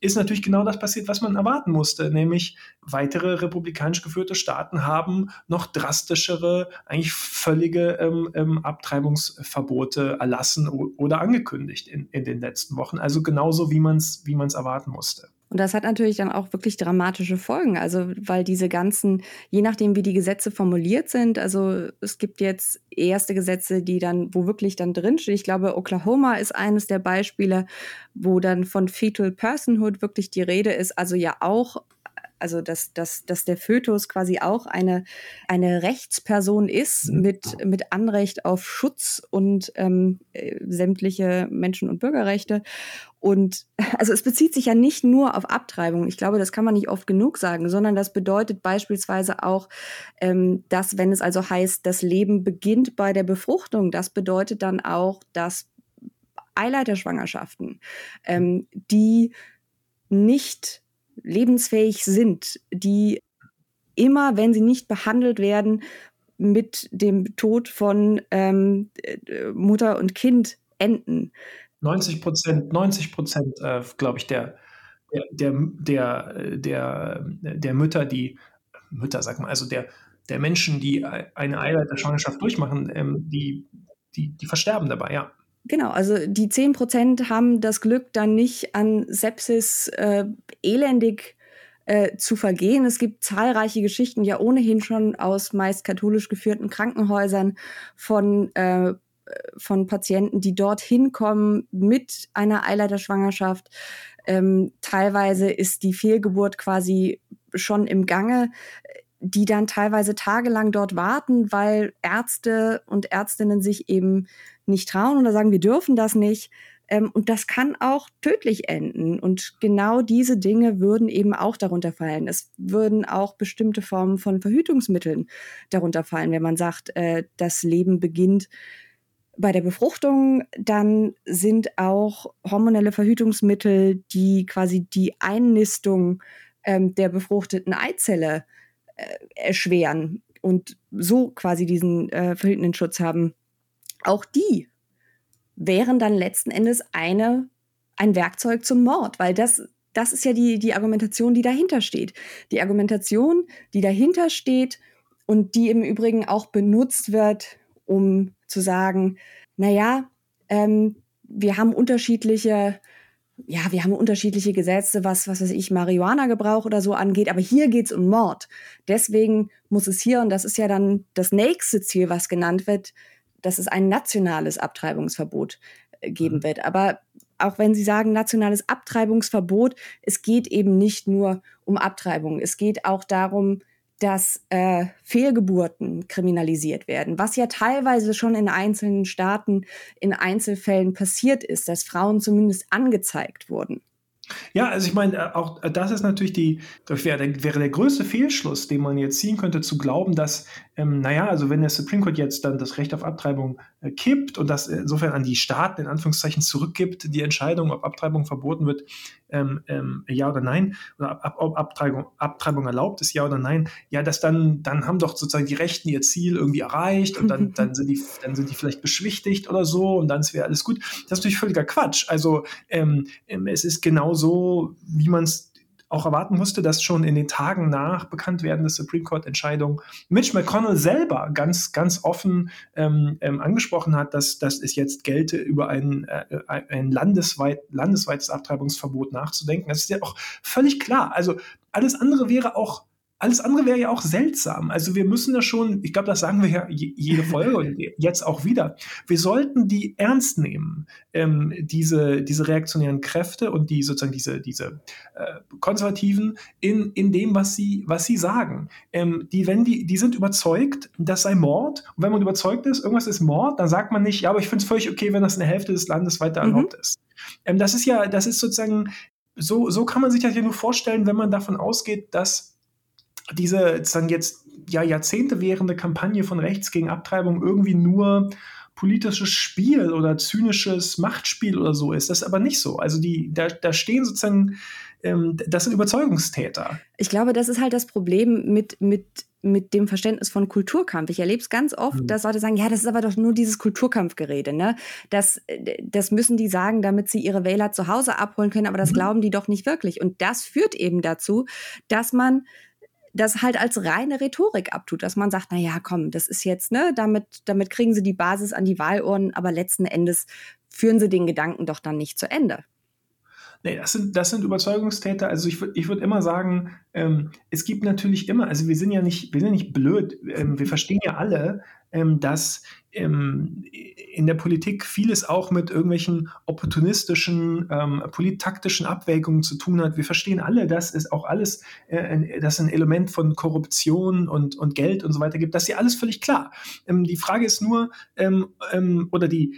ist natürlich genau das passiert, was man erwarten musste, nämlich weitere republikanisch geführte Staaten haben noch drastischere, eigentlich völlige ähm, ähm, Abtreibungsverbote erlassen oder angekündigt in, in den letzten Wochen. Also genauso, wie man es wie erwarten musste. Und das hat natürlich dann auch wirklich dramatische Folgen. Also, weil diese ganzen, je nachdem, wie die Gesetze formuliert sind, also es gibt jetzt erste Gesetze, die dann, wo wirklich dann drinsteht. Ich glaube, Oklahoma ist eines der Beispiele, wo dann von Fetal Personhood wirklich die Rede ist. Also ja auch also dass, dass, dass der Fötus quasi auch eine, eine Rechtsperson ist mhm. mit, mit Anrecht auf Schutz und ähm, äh, sämtliche Menschen- und Bürgerrechte. Und also es bezieht sich ja nicht nur auf Abtreibung. Ich glaube, das kann man nicht oft genug sagen, sondern das bedeutet beispielsweise auch, ähm, dass wenn es also heißt, das Leben beginnt bei der Befruchtung, das bedeutet dann auch, dass Eileiterschwangerschaften, ähm, die nicht lebensfähig sind, die immer, wenn sie nicht behandelt werden, mit dem Tod von ähm, äh, Mutter und Kind enden. 90 Prozent, 90 Prozent, äh, glaube ich, der, der, der, der, der Mütter, die, Mütter, sag mal, also der, der Menschen, die eine Eileiterschwangerschaft durchmachen, ähm, die, die, die versterben dabei, ja. Genau, also die 10 Prozent haben das Glück, dann nicht an Sepsis äh, elendig äh, zu vergehen. Es gibt zahlreiche Geschichten, ja ohnehin schon aus meist katholisch geführten Krankenhäusern von, äh, von Patienten, die dorthin kommen mit einer Eileiterschwangerschaft. Ähm, teilweise ist die Fehlgeburt quasi schon im Gange die dann teilweise tagelang dort warten, weil Ärzte und Ärztinnen sich eben nicht trauen oder sagen, wir dürfen das nicht. Ähm, und das kann auch tödlich enden. Und genau diese Dinge würden eben auch darunter fallen. Es würden auch bestimmte Formen von Verhütungsmitteln darunter fallen, wenn man sagt, äh, das Leben beginnt bei der Befruchtung, dann sind auch hormonelle Verhütungsmittel, die quasi die Einnistung ähm, der befruchteten Eizelle äh, erschweren und so quasi diesen äh, verhütenden Schutz haben, auch die wären dann letzten Endes eine, ein Werkzeug zum Mord, weil das, das ist ja die, die Argumentation, die dahinter steht. Die Argumentation, die dahinter steht und die im Übrigen auch benutzt wird, um zu sagen, naja, ähm, wir haben unterschiedliche ja, wir haben unterschiedliche Gesetze, was, was weiß ich, Marihuana-Gebrauch oder so angeht, aber hier geht es um Mord. Deswegen muss es hier, und das ist ja dann das nächste Ziel, was genannt wird, dass es ein nationales Abtreibungsverbot äh, geben mhm. wird. Aber auch wenn Sie sagen nationales Abtreibungsverbot, es geht eben nicht nur um Abtreibung. Es geht auch darum, dass äh, Fehlgeburten kriminalisiert werden, was ja teilweise schon in einzelnen Staaten in Einzelfällen passiert ist, dass Frauen zumindest angezeigt wurden. Ja, also ich meine, äh, auch äh, das ist natürlich die, das wäre wäre der größte Fehlschluss, den man jetzt ziehen könnte, zu glauben, dass, ähm, naja, also wenn der Supreme Court jetzt dann das Recht auf Abtreibung äh, kippt und das insofern an die Staaten in Anführungszeichen zurückgibt, die Entscheidung, ob Abtreibung verboten wird, ähm, ähm, ja oder nein, oder ab, ob Abtreibung, Abtreibung erlaubt ist, ja oder nein, ja, dass dann, dann haben doch sozusagen die Rechten ihr Ziel irgendwie erreicht und dann, dann, sind, die, dann sind die vielleicht beschwichtigt oder so und dann wäre alles gut. Das ist natürlich völliger Quatsch. Also ähm, ähm es ist genau so, wie man es auch erwarten musste, dass schon in den Tagen nach Bekanntwerden der Supreme Court-Entscheidung Mitch McConnell selber ganz, ganz offen ähm, ähm, angesprochen hat, dass, dass es jetzt gelte, über ein, äh, ein landesweit, landesweites Abtreibungsverbot nachzudenken. Das ist ja auch völlig klar. Also alles andere wäre auch alles andere wäre ja auch seltsam. Also wir müssen da schon, ich glaube, das sagen wir ja jede Folge und jetzt auch wieder. Wir sollten die ernst nehmen, ähm, diese, diese reaktionären Kräfte und die sozusagen diese, diese äh, Konservativen in, in dem, was sie, was sie sagen. Ähm, die, wenn die, die sind überzeugt, das sei Mord. Und wenn man überzeugt ist, irgendwas ist Mord, dann sagt man nicht, ja, aber ich finde es völlig okay, wenn das in der Hälfte des Landes weiter mhm. erlaubt ist. Ähm, das ist ja, das ist sozusagen, so, so kann man sich das ja nur vorstellen, wenn man davon ausgeht, dass diese dann jetzt ja Jahrzehnte währende Kampagne von rechts gegen Abtreibung irgendwie nur politisches Spiel oder zynisches Machtspiel oder so ist. Das ist aber nicht so. Also die, da, da stehen sozusagen, ähm, das sind Überzeugungstäter. Ich glaube, das ist halt das Problem mit, mit, mit dem Verständnis von Kulturkampf. Ich erlebe es ganz oft, mhm. dass Leute sagen, ja, das ist aber doch nur dieses Kulturkampfgerede. Ne? Das, das müssen die sagen, damit sie ihre Wähler zu Hause abholen können, aber das mhm. glauben die doch nicht wirklich. Und das führt eben dazu, dass man das halt als reine Rhetorik abtut, dass man sagt, na ja, komm, das ist jetzt, ne, damit, damit kriegen sie die Basis an die Wahlurnen, aber letzten Endes führen sie den Gedanken doch dann nicht zu Ende. Nee, das sind, das sind Überzeugungstäter. Also ich würde ich würd immer sagen, ähm, es gibt natürlich immer, also wir sind ja nicht, wir sind nicht blöd, ähm, wir verstehen ja alle, ähm, dass ähm, in der Politik vieles auch mit irgendwelchen opportunistischen, ähm, polittaktischen Abwägungen zu tun hat. Wir verstehen alle, dass es auch alles, äh, dass ein Element von Korruption und, und Geld und so weiter gibt. Das ist ja alles völlig klar. Ähm, die Frage ist nur, oder die,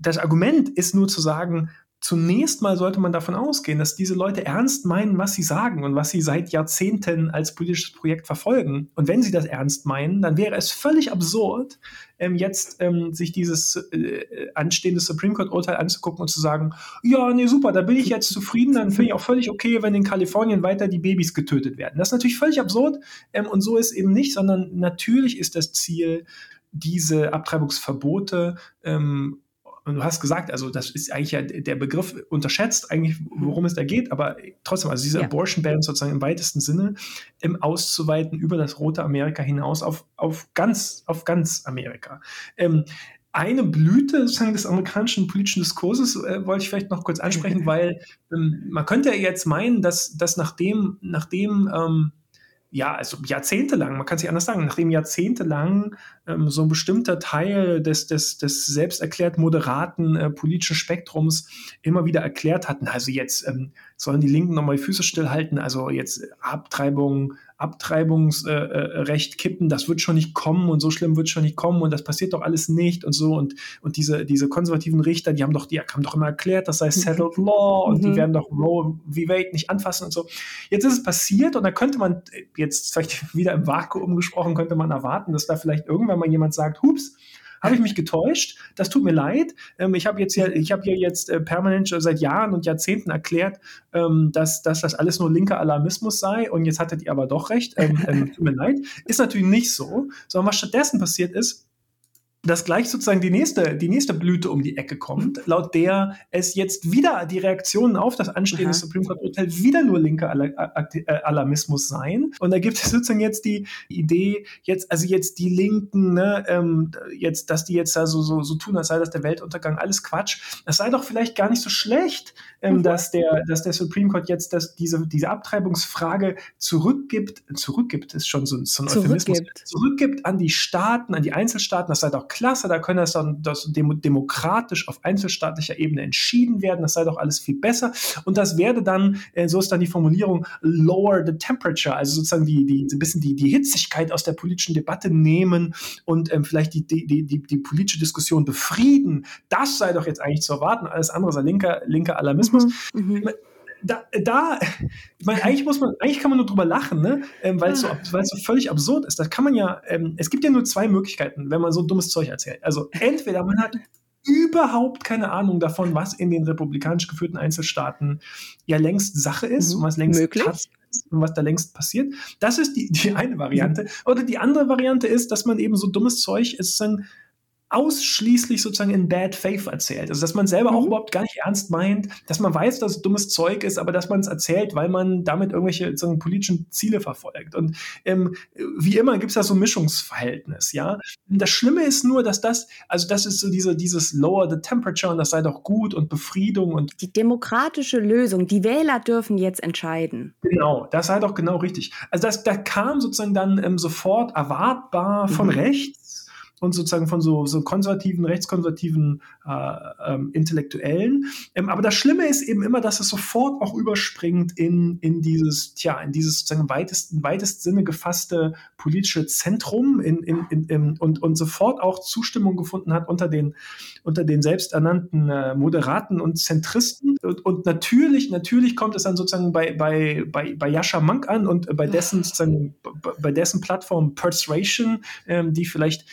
das Argument ist nur zu sagen, Zunächst mal sollte man davon ausgehen, dass diese Leute ernst meinen, was sie sagen und was sie seit Jahrzehnten als politisches Projekt verfolgen. Und wenn sie das ernst meinen, dann wäre es völlig absurd, ähm, jetzt ähm, sich dieses äh, anstehende Supreme Court-Urteil anzugucken und zu sagen, ja, nee, super, da bin ich jetzt zufrieden, dann finde ich auch völlig okay, wenn in Kalifornien weiter die Babys getötet werden. Das ist natürlich völlig absurd ähm, und so ist eben nicht, sondern natürlich ist das Ziel, diese Abtreibungsverbote ähm, und du hast gesagt, also das ist eigentlich ja der Begriff unterschätzt eigentlich, worum es da geht, aber trotzdem, also diese ja. Abortion Ban sozusagen im weitesten Sinne im auszuweiten über das rote Amerika hinaus auf, auf ganz, auf ganz Amerika. Ähm, eine Blüte sozusagen des amerikanischen politischen Diskurses äh, wollte ich vielleicht noch kurz ansprechen, weil ähm, man könnte ja jetzt meinen, dass, dass nachdem, nachdem ähm, ja, also jahrzehntelang, man kann es nicht anders sagen, nachdem jahrzehntelang ähm, so ein bestimmter Teil des, des, des selbst erklärt moderaten äh, politischen Spektrums immer wieder erklärt hatten, also jetzt ähm, sollen die Linken nochmal die Füße stillhalten, also jetzt Abtreibung, Abtreibungsrecht äh, kippen, das wird schon nicht kommen und so schlimm wird schon nicht kommen und das passiert doch alles nicht und so und, und diese, diese konservativen Richter, die haben doch, die haben doch immer erklärt, das sei settled law und mhm. die werden doch Roe v. Wade nicht anfassen und so. Jetzt ist es passiert und da könnte man jetzt vielleicht wieder im Vakuum gesprochen, könnte man erwarten, dass da vielleicht irgendwann mal jemand sagt, hups, habe ich mich getäuscht? Das tut mir leid. Ähm, ich habe jetzt ja, ich habe hier jetzt äh, permanent seit Jahren und Jahrzehnten erklärt, ähm, dass, dass das alles nur linker Alarmismus sei und jetzt hattet ihr aber doch recht. Ähm, ähm tut mir leid. Ist natürlich nicht so, sondern was stattdessen passiert ist, dass gleich sozusagen die nächste, die nächste Blüte um die Ecke kommt, laut der es jetzt wieder die Reaktionen auf das anstehende Aha. Supreme Court Urteil wieder nur linker äh, Alarmismus seien. Und da gibt es sozusagen jetzt die Idee, jetzt, also jetzt die Linken, ne, ähm, jetzt, dass die jetzt da so, so, so tun, als sei das der Weltuntergang, alles Quatsch. Das sei doch vielleicht gar nicht so schlecht, ähm, mhm. dass der, dass der Supreme Court jetzt das, diese, diese Abtreibungsfrage zurückgibt, zurückgibt ist schon so, so ein Euphemismus, zurückgibt an die Staaten, an die Einzelstaaten, das sei doch klasse, da können das dann das demokratisch auf einzelstaatlicher Ebene entschieden werden, das sei doch alles viel besser. Und das werde dann, äh, so ist dann die Formulierung, lower the temperature, also sozusagen die, die, ein bisschen die, die Hitzigkeit aus der politischen Debatte nehmen und ähm, vielleicht die, die, die, die, politische Diskussion befrieden. Das sei doch jetzt eigentlich zu erwarten. Alles andere sei linker, linker Alarmismus. Mhm. Da, da ich meine, eigentlich muss man, eigentlich kann man nur drüber lachen, ne? Ähm, weil es so, weil so völlig absurd ist. Da kann man ja, ähm, es gibt ja nur zwei Möglichkeiten, wenn man so dummes Zeug erzählt. Also entweder man hat überhaupt keine Ahnung davon, was in den republikanisch geführten Einzelstaaten ja längst Sache ist mhm. und was längst Möglich. und was da längst passiert. Das ist die, die eine Variante. Mhm. Oder die andere Variante ist, dass man eben so dummes Zeug ist, dann ausschließlich sozusagen in Bad Faith erzählt. Also dass man selber mhm. auch überhaupt gar nicht ernst meint, dass man weiß, dass es dummes Zeug ist, aber dass man es erzählt, weil man damit irgendwelche sozusagen, politischen Ziele verfolgt. Und ähm, wie immer gibt es da so ein Mischungsverhältnis, ja. Das Schlimme ist nur, dass das, also das ist so diese, dieses Lower the Temperature und das sei doch gut und Befriedung und die demokratische Lösung, die Wähler dürfen jetzt entscheiden. Genau, das sei doch genau richtig. Also das, da kam sozusagen dann ähm, sofort erwartbar von mhm. rechts und sozusagen von so, so konservativen, rechtskonservativen äh, ähm, Intellektuellen. Ähm, aber das Schlimme ist eben immer, dass es sofort auch überspringt in, in dieses, tja, in dieses sozusagen weitest, weitest Sinne gefasste politische Zentrum in, in, in, in, und, und sofort auch Zustimmung gefunden hat unter den, unter den selbsternannten äh, Moderaten und Zentristen. Und, und, natürlich, natürlich kommt es dann sozusagen bei, bei, bei, bei Yasha Monk an und bei dessen, sozusagen, bei dessen Plattform Persuasion, ähm, die vielleicht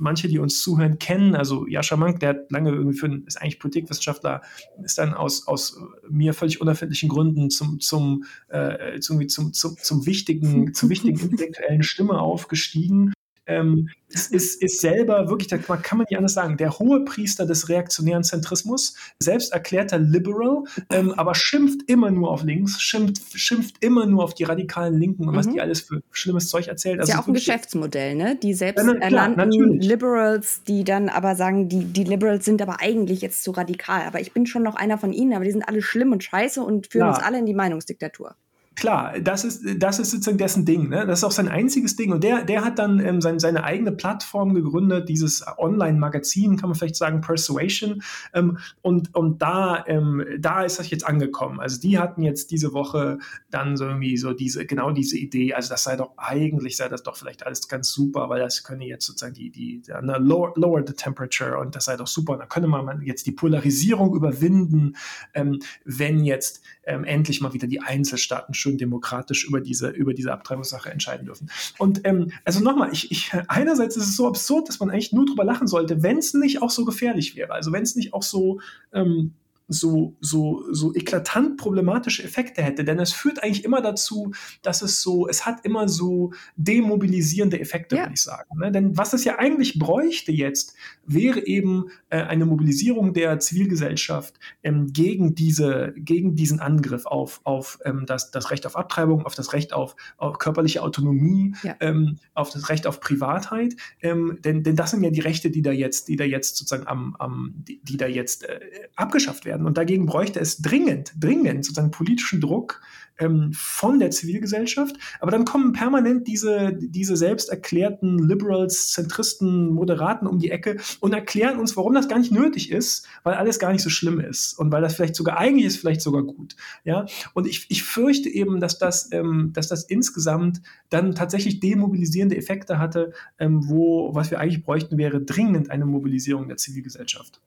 manche, die uns zuhören, kennen. Also Jascha Mank, der hat lange irgendwie für, ist eigentlich Politikwissenschaftler, ist dann aus, aus mir völlig unerfindlichen Gründen zum, zum, äh, zum, zum, zum, zum wichtigen, zur wichtigen intellektuellen Stimme aufgestiegen ähm, ist, ist, ist selber wirklich, da kann man nicht anders sagen, der hohe Priester des reaktionären Zentrismus, selbst erklärter Liberal, ähm, aber schimpft immer nur auf links, schimpft, schimpft immer nur auf die radikalen Linken und mhm. was die alles für schlimmes Zeug erzählt. Also ist ja auch ein Geschäftsmodell, ne? Die selbst ja, ernannten Liberals, die dann aber sagen, die, die Liberals sind aber eigentlich jetzt zu radikal. Aber ich bin schon noch einer von ihnen, aber die sind alle schlimm und scheiße und führen ja. uns alle in die Meinungsdiktatur klar, das ist, das ist sozusagen dessen Ding. Ne? Das ist auch sein einziges Ding. Und der, der hat dann ähm, sein, seine eigene Plattform gegründet, dieses Online-Magazin, kann man vielleicht sagen, Persuasion. Ähm, und und da, ähm, da ist das jetzt angekommen. Also die hatten jetzt diese Woche dann so irgendwie so diese, genau diese Idee, also das sei doch eigentlich, sei das doch vielleicht alles ganz super, weil das könne jetzt sozusagen die, die, die ne, lower, lower, the temperature und das sei doch super. Und da könne man jetzt die Polarisierung überwinden, ähm, wenn jetzt ähm, endlich mal wieder die Einzelstaaten schön demokratisch über diese, über diese Abtreibungssache entscheiden dürfen. Und ähm, also nochmal, ich, ich, einerseits ist es so absurd, dass man eigentlich nur drüber lachen sollte, wenn es nicht auch so gefährlich wäre. Also wenn es nicht auch so ähm, so, so, so eklatant problematische Effekte hätte. Denn es führt eigentlich immer dazu, dass es so, es hat immer so demobilisierende Effekte, ja. würde ich sagen. Ne? Denn was es ja eigentlich bräuchte jetzt, wäre eben äh, eine Mobilisierung der Zivilgesellschaft ähm, gegen, diese, gegen diesen Angriff auf, auf ähm, das, das Recht auf Abtreibung, auf das Recht auf, auf körperliche Autonomie, ja. ähm, auf das Recht auf Privatheit. Ähm, denn, denn das sind ja die Rechte, die da jetzt, die da jetzt sozusagen am, am die, die da jetzt äh, abgeschafft werden werden. Und dagegen bräuchte es dringend, dringend sozusagen politischen Druck ähm, von der Zivilgesellschaft. Aber dann kommen permanent diese, diese selbst erklärten Liberals, Zentristen, Moderaten um die Ecke und erklären uns, warum das gar nicht nötig ist, weil alles gar nicht so schlimm ist und weil das vielleicht sogar eigentlich ist, vielleicht sogar gut. Ja, und ich, ich fürchte eben, dass das, ähm, dass das insgesamt dann tatsächlich demobilisierende Effekte hatte, ähm, wo was wir eigentlich bräuchten, wäre dringend eine Mobilisierung der Zivilgesellschaft.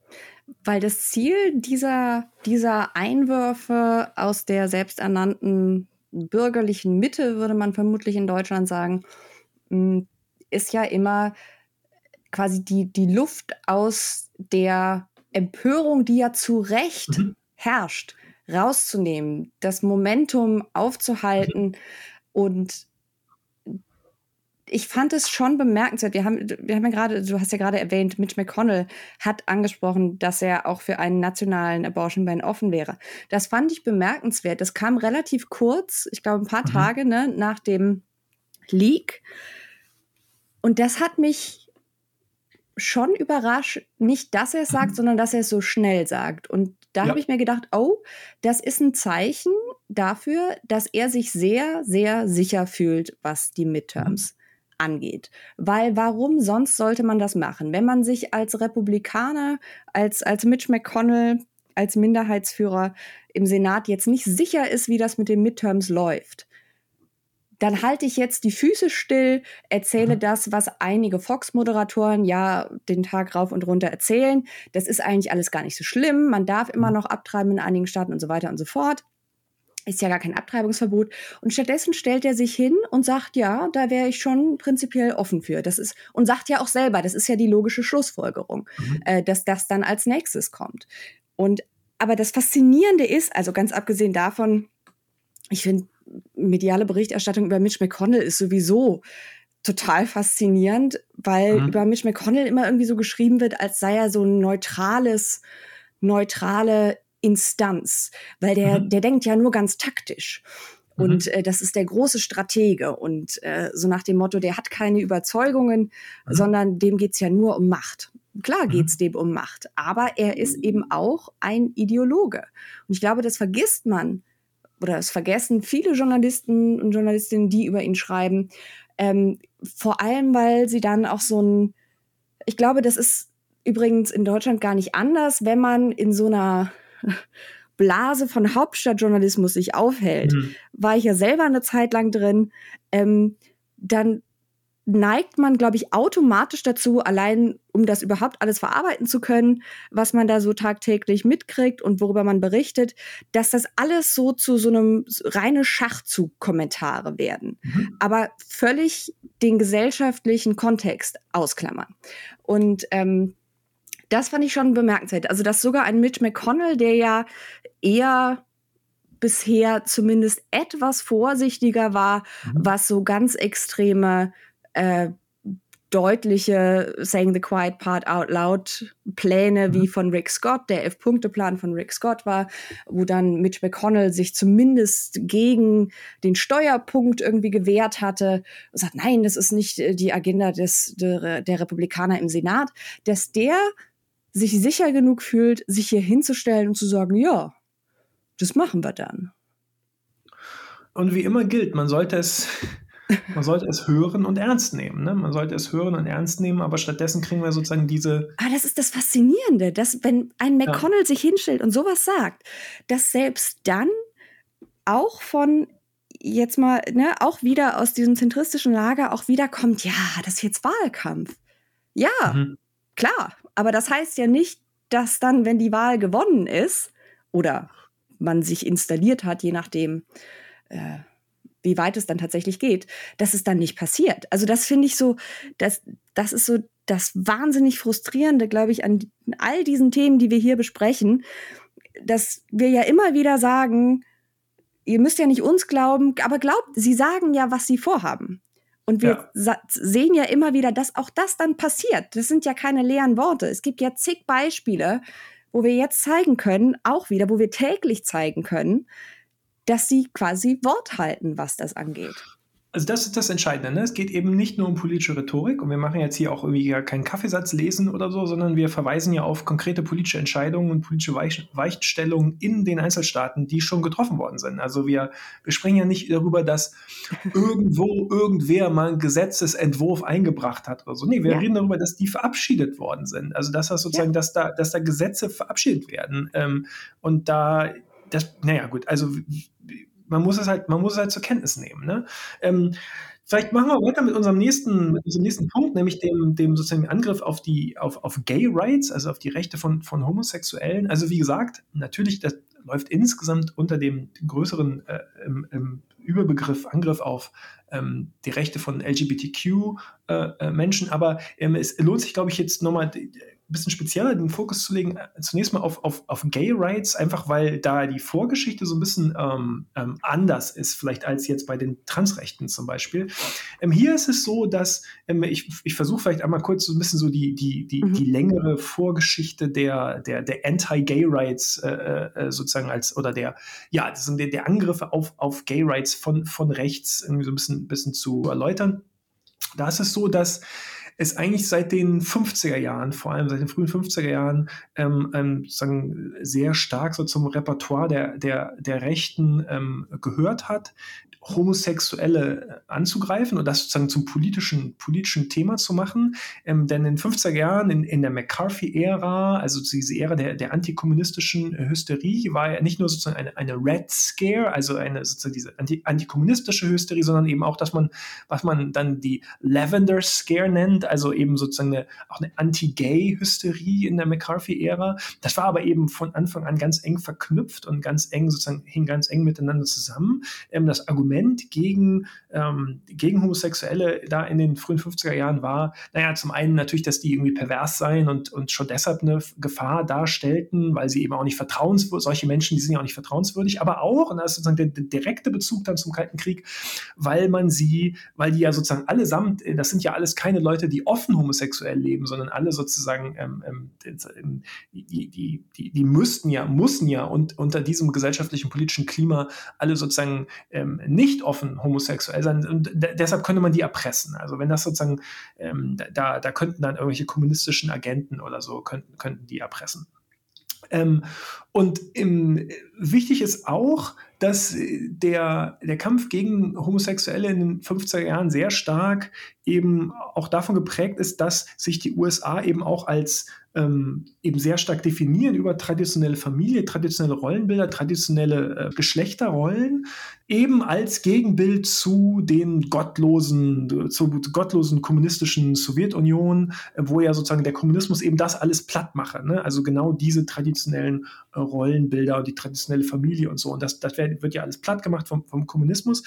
Weil das Ziel dieser, dieser Einwürfe aus der selbsternannten bürgerlichen Mitte, würde man vermutlich in Deutschland sagen, hm, ist ja immer quasi die, die Luft aus der Empörung, die ja zu Recht mhm. herrscht, rauszunehmen, das Momentum aufzuhalten mhm. und ich fand es schon bemerkenswert. Wir haben, wir haben ja gerade, du hast ja gerade erwähnt, Mitch McConnell hat angesprochen, dass er auch für einen nationalen Abortion Ban offen wäre. Das fand ich bemerkenswert. Das kam relativ kurz, ich glaube ein paar mhm. Tage ne, nach dem Leak. Und das hat mich schon überrascht, nicht, dass er es sagt, mhm. sondern dass er es so schnell sagt. Und da ja. habe ich mir gedacht, oh, das ist ein Zeichen dafür, dass er sich sehr, sehr sicher fühlt, was die Midterms mhm angeht. Weil warum sonst sollte man das machen? Wenn man sich als Republikaner, als, als Mitch McConnell, als Minderheitsführer im Senat jetzt nicht sicher ist, wie das mit den Midterms läuft, dann halte ich jetzt die Füße still, erzähle mhm. das, was einige Fox-Moderatoren ja den Tag rauf und runter erzählen. Das ist eigentlich alles gar nicht so schlimm. Man darf immer mhm. noch abtreiben in einigen Staaten und so weiter und so fort. Ist ja gar kein Abtreibungsverbot. Und stattdessen stellt er sich hin und sagt, ja, da wäre ich schon prinzipiell offen für. Das ist, und sagt ja auch selber, das ist ja die logische Schlussfolgerung, mhm. äh, dass das dann als nächstes kommt. Und aber das Faszinierende ist, also ganz abgesehen davon, ich finde, mediale Berichterstattung über Mitch McConnell ist sowieso total faszinierend, weil mhm. über Mitch McConnell immer irgendwie so geschrieben wird, als sei er so ein neutrales, neutrale Instanz, weil der, mhm. der denkt ja nur ganz taktisch. Mhm. Und äh, das ist der große Stratege. Und äh, so nach dem Motto, der hat keine Überzeugungen, mhm. sondern dem geht's ja nur um Macht. Klar geht's mhm. dem um Macht, aber er ist eben auch ein Ideologe. Und ich glaube, das vergisst man oder es vergessen viele Journalisten und Journalistinnen, die über ihn schreiben. Ähm, vor allem, weil sie dann auch so ein, ich glaube, das ist übrigens in Deutschland gar nicht anders, wenn man in so einer Blase von Hauptstadtjournalismus sich aufhält, mhm. war ich ja selber eine Zeit lang drin, ähm, dann neigt man, glaube ich, automatisch dazu, allein um das überhaupt alles verarbeiten zu können, was man da so tagtäglich mitkriegt und worüber man berichtet, dass das alles so zu so einem reine Schachzug-Kommentare werden, mhm. aber völlig den gesellschaftlichen Kontext ausklammern. Und ähm, das fand ich schon bemerkenswert. Also, dass sogar ein Mitch McConnell, der ja eher bisher zumindest etwas vorsichtiger war, mhm. was so ganz extreme äh, deutliche Saying the Quiet Part Out Loud Pläne mhm. wie von Rick Scott, der Elf-Punkte-Plan von Rick Scott war, wo dann Mitch McConnell sich zumindest gegen den Steuerpunkt irgendwie gewehrt hatte und sagt, nein, das ist nicht äh, die Agenda des, der, der Republikaner im Senat, dass der sich sicher genug fühlt, sich hier hinzustellen und zu sagen, ja, das machen wir dann. Und wie immer gilt, man sollte es man sollte es hören und ernst nehmen. Ne? Man sollte es hören und ernst nehmen, aber stattdessen kriegen wir sozusagen diese. Aber das ist das Faszinierende, dass wenn ein McConnell ja. sich hinstellt und sowas sagt, dass selbst dann auch von jetzt mal, ne, auch wieder aus diesem zentristischen Lager auch wieder kommt, ja, das ist jetzt Wahlkampf. Ja, mhm. klar. Aber das heißt ja nicht, dass dann, wenn die Wahl gewonnen ist oder man sich installiert hat, je nachdem, äh, wie weit es dann tatsächlich geht, dass es dann nicht passiert. Also das finde ich so, das, das ist so das wahnsinnig frustrierende, glaube ich, an all diesen Themen, die wir hier besprechen, dass wir ja immer wieder sagen, ihr müsst ja nicht uns glauben, aber glaubt, sie sagen ja, was sie vorhaben. Und wir ja. sehen ja immer wieder, dass auch das dann passiert. Das sind ja keine leeren Worte. Es gibt ja zig Beispiele, wo wir jetzt zeigen können, auch wieder, wo wir täglich zeigen können, dass sie quasi Wort halten, was das angeht. Also das ist das Entscheidende. Ne? Es geht eben nicht nur um politische Rhetorik und wir machen jetzt hier auch irgendwie gar keinen Kaffeesatz lesen oder so, sondern wir verweisen ja auf konkrete politische Entscheidungen und politische Weich Weichstellungen in den Einzelstaaten, die schon getroffen worden sind. Also wir, wir sprechen ja nicht darüber, dass irgendwo irgendwer mal einen Gesetzesentwurf eingebracht hat oder so. Nee, wir ja. reden darüber, dass die verabschiedet worden sind. Also dass das sozusagen, ja. dass da, dass da Gesetze verabschiedet werden. Ähm, und da das, naja, gut, also man muss es halt, man muss es halt zur Kenntnis nehmen. Ne? Ähm, vielleicht machen wir weiter mit unserem nächsten, mit unserem nächsten Punkt, nämlich dem, dem sozusagen Angriff auf die, auf, auf Gay Rights, also auf die Rechte von, von Homosexuellen. Also wie gesagt, natürlich, das läuft insgesamt unter dem größeren äh, im, im Überbegriff Angriff auf ähm, die Rechte von LGBTQ-Menschen, äh, äh aber ähm, es lohnt sich, glaube ich, jetzt nochmal bisschen spezieller den Fokus zu legen, äh, zunächst mal auf, auf, auf Gay Rights, einfach weil da die Vorgeschichte so ein bisschen ähm, ähm, anders ist, vielleicht als jetzt bei den Transrechten zum Beispiel. Ähm, hier ist es so, dass ähm, ich, ich versuche vielleicht einmal kurz so ein bisschen so die, die, die, mhm. die längere Vorgeschichte der, der, der Anti-Gay Rights äh, äh, sozusagen als, oder der, ja, das sind der, der Angriffe auf, auf Gay Rights von, von rechts irgendwie so ein bisschen, bisschen zu erläutern. Da ist es so, dass es eigentlich seit den 50er Jahren, vor allem seit den frühen 50er Jahren, ähm, ähm, sagen, sehr stark so zum Repertoire der, der, der Rechten ähm, gehört hat. Homosexuelle äh, anzugreifen und das sozusagen zum politischen, politischen Thema zu machen. Ähm, denn in den 50er Jahren, in, in der McCarthy-Ära, also diese Ära der, der antikommunistischen Hysterie, war ja nicht nur sozusagen eine, eine Red Scare, also eine sozusagen diese anti, antikommunistische Hysterie, sondern eben auch, dass man, was man dann die Lavender Scare nennt, also eben sozusagen eine, auch eine Anti-Gay-Hysterie in der McCarthy-Ära. Das war aber eben von Anfang an ganz eng verknüpft und ganz eng sozusagen hing ganz eng miteinander zusammen. Ähm, das Argument gegen, ähm, gegen Homosexuelle da in den frühen 50er Jahren war, naja, zum einen natürlich, dass die irgendwie pervers seien und, und schon deshalb eine Gefahr darstellten, weil sie eben auch nicht vertrauenswürdig, solche Menschen, die sind ja auch nicht vertrauenswürdig, aber auch, und das ist sozusagen der, der direkte Bezug dann zum Kalten Krieg, weil man sie, weil die ja sozusagen allesamt, das sind ja alles keine Leute, die offen homosexuell leben, sondern alle sozusagen, ähm, ähm, ähm die, die, die, die müssten ja, mussten ja und unter diesem gesellschaftlichen politischen Klima alle sozusagen ähm, nicht offen homosexuell sein. Und deshalb könnte man die erpressen. Also wenn das sozusagen, ähm, da, da könnten dann irgendwelche kommunistischen Agenten oder so, könnten, könnten die erpressen. Ähm, und im, wichtig ist auch, dass der, der Kampf gegen Homosexuelle in den 50er Jahren sehr stark eben auch davon geprägt ist, dass sich die USA eben auch als ähm, eben sehr stark definieren über traditionelle Familie, traditionelle Rollenbilder, traditionelle äh, Geschlechterrollen, eben als Gegenbild zu den gottlosen, zur gottlosen kommunistischen Sowjetunion, äh, wo ja sozusagen der Kommunismus eben das alles platt mache. Ne? Also genau diese traditionellen äh, Rollenbilder und die traditionelle Familie und so. Und das, das wird, wird ja alles platt gemacht vom, vom Kommunismus.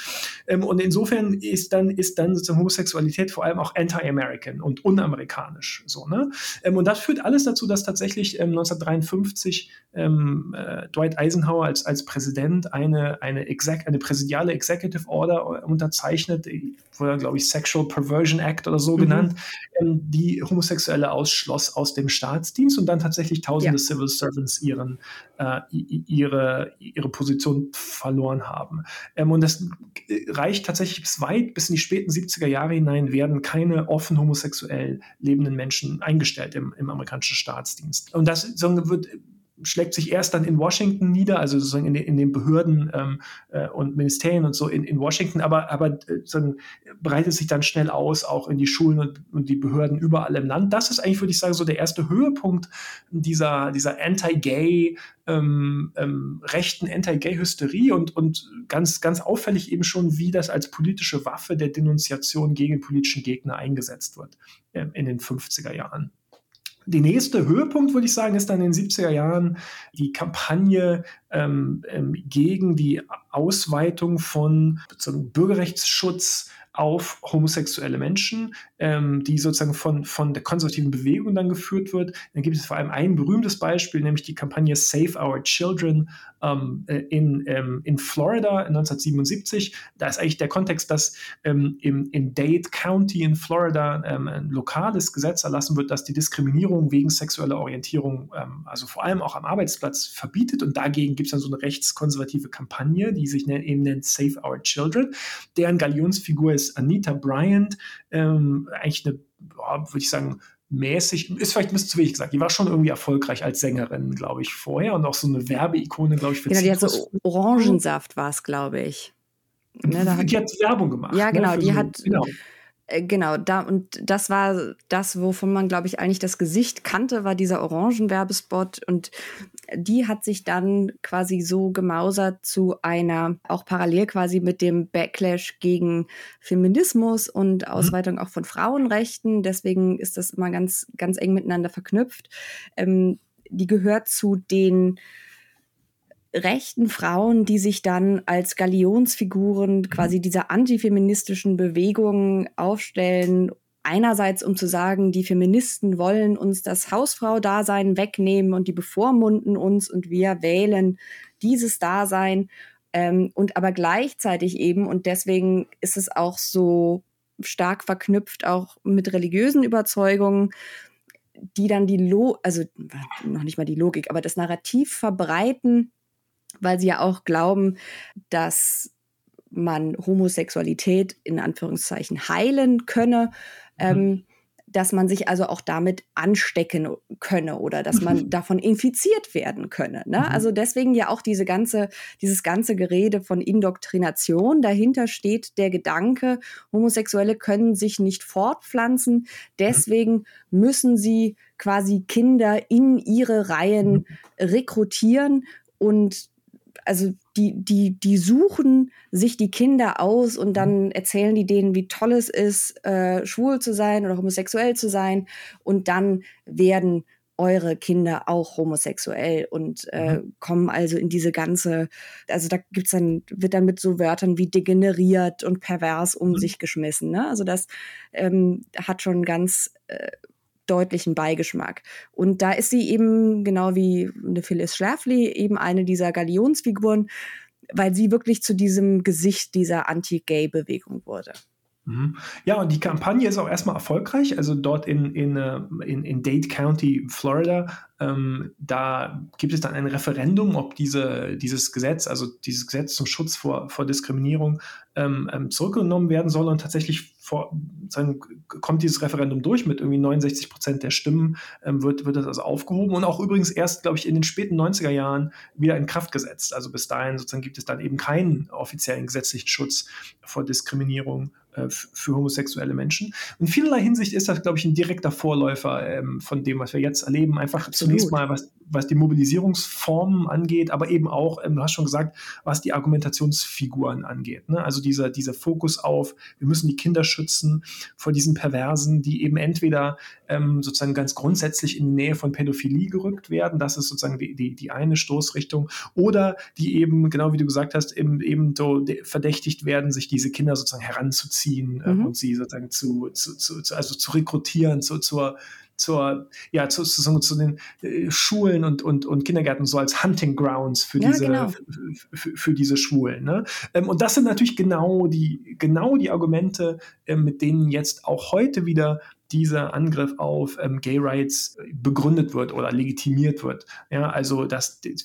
Ähm, und insofern ist dann, ist dann sozusagen Homosexualität vor allem auch anti-American und unamerikanisch. So, ne? Ähm, und das führt alles dazu, dass tatsächlich ähm, 1953 ähm, äh, Dwight Eisenhower als, als Präsident eine, eine, exec, eine präsidiale Executive Order äh, unterzeichnet, wurde, glaube ich, Sexual Perversion Act oder so mhm. genannt, ähm, die Homosexuelle ausschloss aus dem Staatsdienst und dann tatsächlich tausende ja. Civil Servants ihren, äh, ihre, ihre Position verloren haben. Ähm, und das reicht tatsächlich bis weit, bis in die späten 70er Jahre hinein, werden keine offen homosexuell lebenden Menschen eingestellt im, im amerikanischen Staatsdienst. Und das wird schlägt sich erst dann in Washington nieder, also sozusagen in, den, in den Behörden ähm, äh, und Ministerien und so in, in Washington, aber, aber äh, breitet sich dann schnell aus, auch in die Schulen und, und, die Behörden überall im Land. Das ist eigentlich, würde ich sagen, so der erste Höhepunkt dieser, dieser Anti-Gay, ähm, ähm, rechten Anti-Gay-Hysterie und, und ganz, ganz auffällig eben schon, wie das als politische Waffe der Denunziation gegen politischen Gegner eingesetzt wird äh, in den 50er Jahren. Der nächste Höhepunkt, würde ich sagen, ist dann in den 70er Jahren die Kampagne ähm, ähm, gegen die Ausweitung von Bürgerrechtsschutz auf homosexuelle Menschen, ähm, die sozusagen von, von der konservativen Bewegung dann geführt wird. Dann gibt es vor allem ein berühmtes Beispiel, nämlich die Kampagne Save Our Children ähm, äh, in, ähm, in Florida 1977. Da ist eigentlich der Kontext, dass ähm, im, in Dade County in Florida ähm, ein lokales Gesetz erlassen wird, das die Diskriminierung wegen sexueller Orientierung, ähm, also vor allem auch am Arbeitsplatz, verbietet. Und dagegen gibt es dann so eine rechtskonservative Kampagne, die sich eben nennt Save Our Children. Deren Galionsfigur ist Anita Bryant, ähm, eigentlich eine, würde ich sagen, mäßig, ist vielleicht ein bisschen zu wenig gesagt. Die war schon irgendwie erfolgreich als Sängerin, glaube ich, vorher und auch so eine Werbeikone, glaube ich, für Genau, die hat so Orangensaft war es, glaube ich. Ne, die, hat, Werbung gemacht. Ja, genau, ne, die so, hat genau. Äh, genau, da und das war das, wovon man, glaube ich, eigentlich das Gesicht kannte, war dieser Orangenwerbespot. Und die hat sich dann quasi so gemausert zu einer, auch parallel quasi mit dem Backlash gegen Feminismus und mhm. Ausweitung mhm. auch von Frauenrechten. Deswegen ist das immer ganz, ganz eng miteinander verknüpft. Ähm, die gehört zu den rechten Frauen, die sich dann als Galionsfiguren mhm. quasi dieser antifeministischen Bewegung aufstellen. Einerseits, um zu sagen, die Feministen wollen uns das Hausfrau-Dasein wegnehmen und die bevormunden uns und wir wählen dieses Dasein. Ähm, und aber gleichzeitig eben, und deswegen ist es auch so stark verknüpft auch mit religiösen Überzeugungen, die dann die Lo also noch nicht mal die Logik, aber das Narrativ verbreiten, weil sie ja auch glauben, dass man Homosexualität in Anführungszeichen heilen könne. Mhm. Ähm, dass man sich also auch damit anstecken könne oder dass man mhm. davon infiziert werden könne. Ne? Mhm. Also deswegen ja auch diese ganze, dieses ganze Gerede von Indoktrination. Dahinter steht der Gedanke, Homosexuelle können sich nicht fortpflanzen, deswegen müssen sie quasi Kinder in ihre Reihen rekrutieren und also die, die, die suchen sich die Kinder aus und dann erzählen die denen, wie toll es ist, äh, schwul zu sein oder homosexuell zu sein. Und dann werden eure Kinder auch homosexuell und äh, mhm. kommen also in diese ganze, also da gibt's dann, wird dann mit so Wörtern wie degeneriert und pervers um mhm. sich geschmissen. Ne? Also das ähm, hat schon ganz äh, deutlichen Beigeschmack. Und da ist sie eben, genau wie eine Phyllis Schlafly, eben eine dieser Galionsfiguren, weil sie wirklich zu diesem Gesicht dieser Anti-Gay-Bewegung wurde. Mhm. Ja, und die Kampagne ist auch erstmal erfolgreich. Also dort in, in, äh, in, in Dade County, Florida, ähm, da gibt es dann ein Referendum, ob diese, dieses Gesetz, also dieses Gesetz zum Schutz vor, vor Diskriminierung, ähm, ähm, zurückgenommen werden soll. Und tatsächlich vor, sagen, kommt dieses Referendum durch mit irgendwie 69 Prozent der Stimmen, ähm, wird, wird das also aufgehoben. Und auch übrigens erst, glaube ich, in den späten 90er Jahren wieder in Kraft gesetzt. Also bis dahin sozusagen gibt es dann eben keinen offiziellen gesetzlichen Schutz vor Diskriminierung für homosexuelle Menschen. In vielerlei Hinsicht ist das, glaube ich, ein direkter Vorläufer ähm, von dem, was wir jetzt erleben. Einfach Absolut. zunächst mal, was, was die Mobilisierungsformen angeht, aber eben auch, ähm, du hast schon gesagt, was die Argumentationsfiguren angeht. Ne? Also dieser, dieser Fokus auf, wir müssen die Kinder schützen vor diesen Perversen, die eben entweder ähm, sozusagen ganz grundsätzlich in die Nähe von Pädophilie gerückt werden, das ist sozusagen die, die, die eine Stoßrichtung, oder die eben, genau wie du gesagt hast, eben, eben so verdächtigt werden, sich diese Kinder sozusagen heranzuziehen äh, mhm. und sie sozusagen zu, zu, zu, also zu rekrutieren, zu, zur zur, ja, zu, zu, zu den äh, Schulen und, und, und Kindergärten so als Hunting Grounds für ja, diese, genau. für, für, diese Schwulen. Ne? Ähm, und das sind natürlich genau die, genau die Argumente, äh, mit denen jetzt auch heute wieder dieser Angriff auf ähm, Gay Rights begründet wird oder legitimiert wird. Ja, also dass die,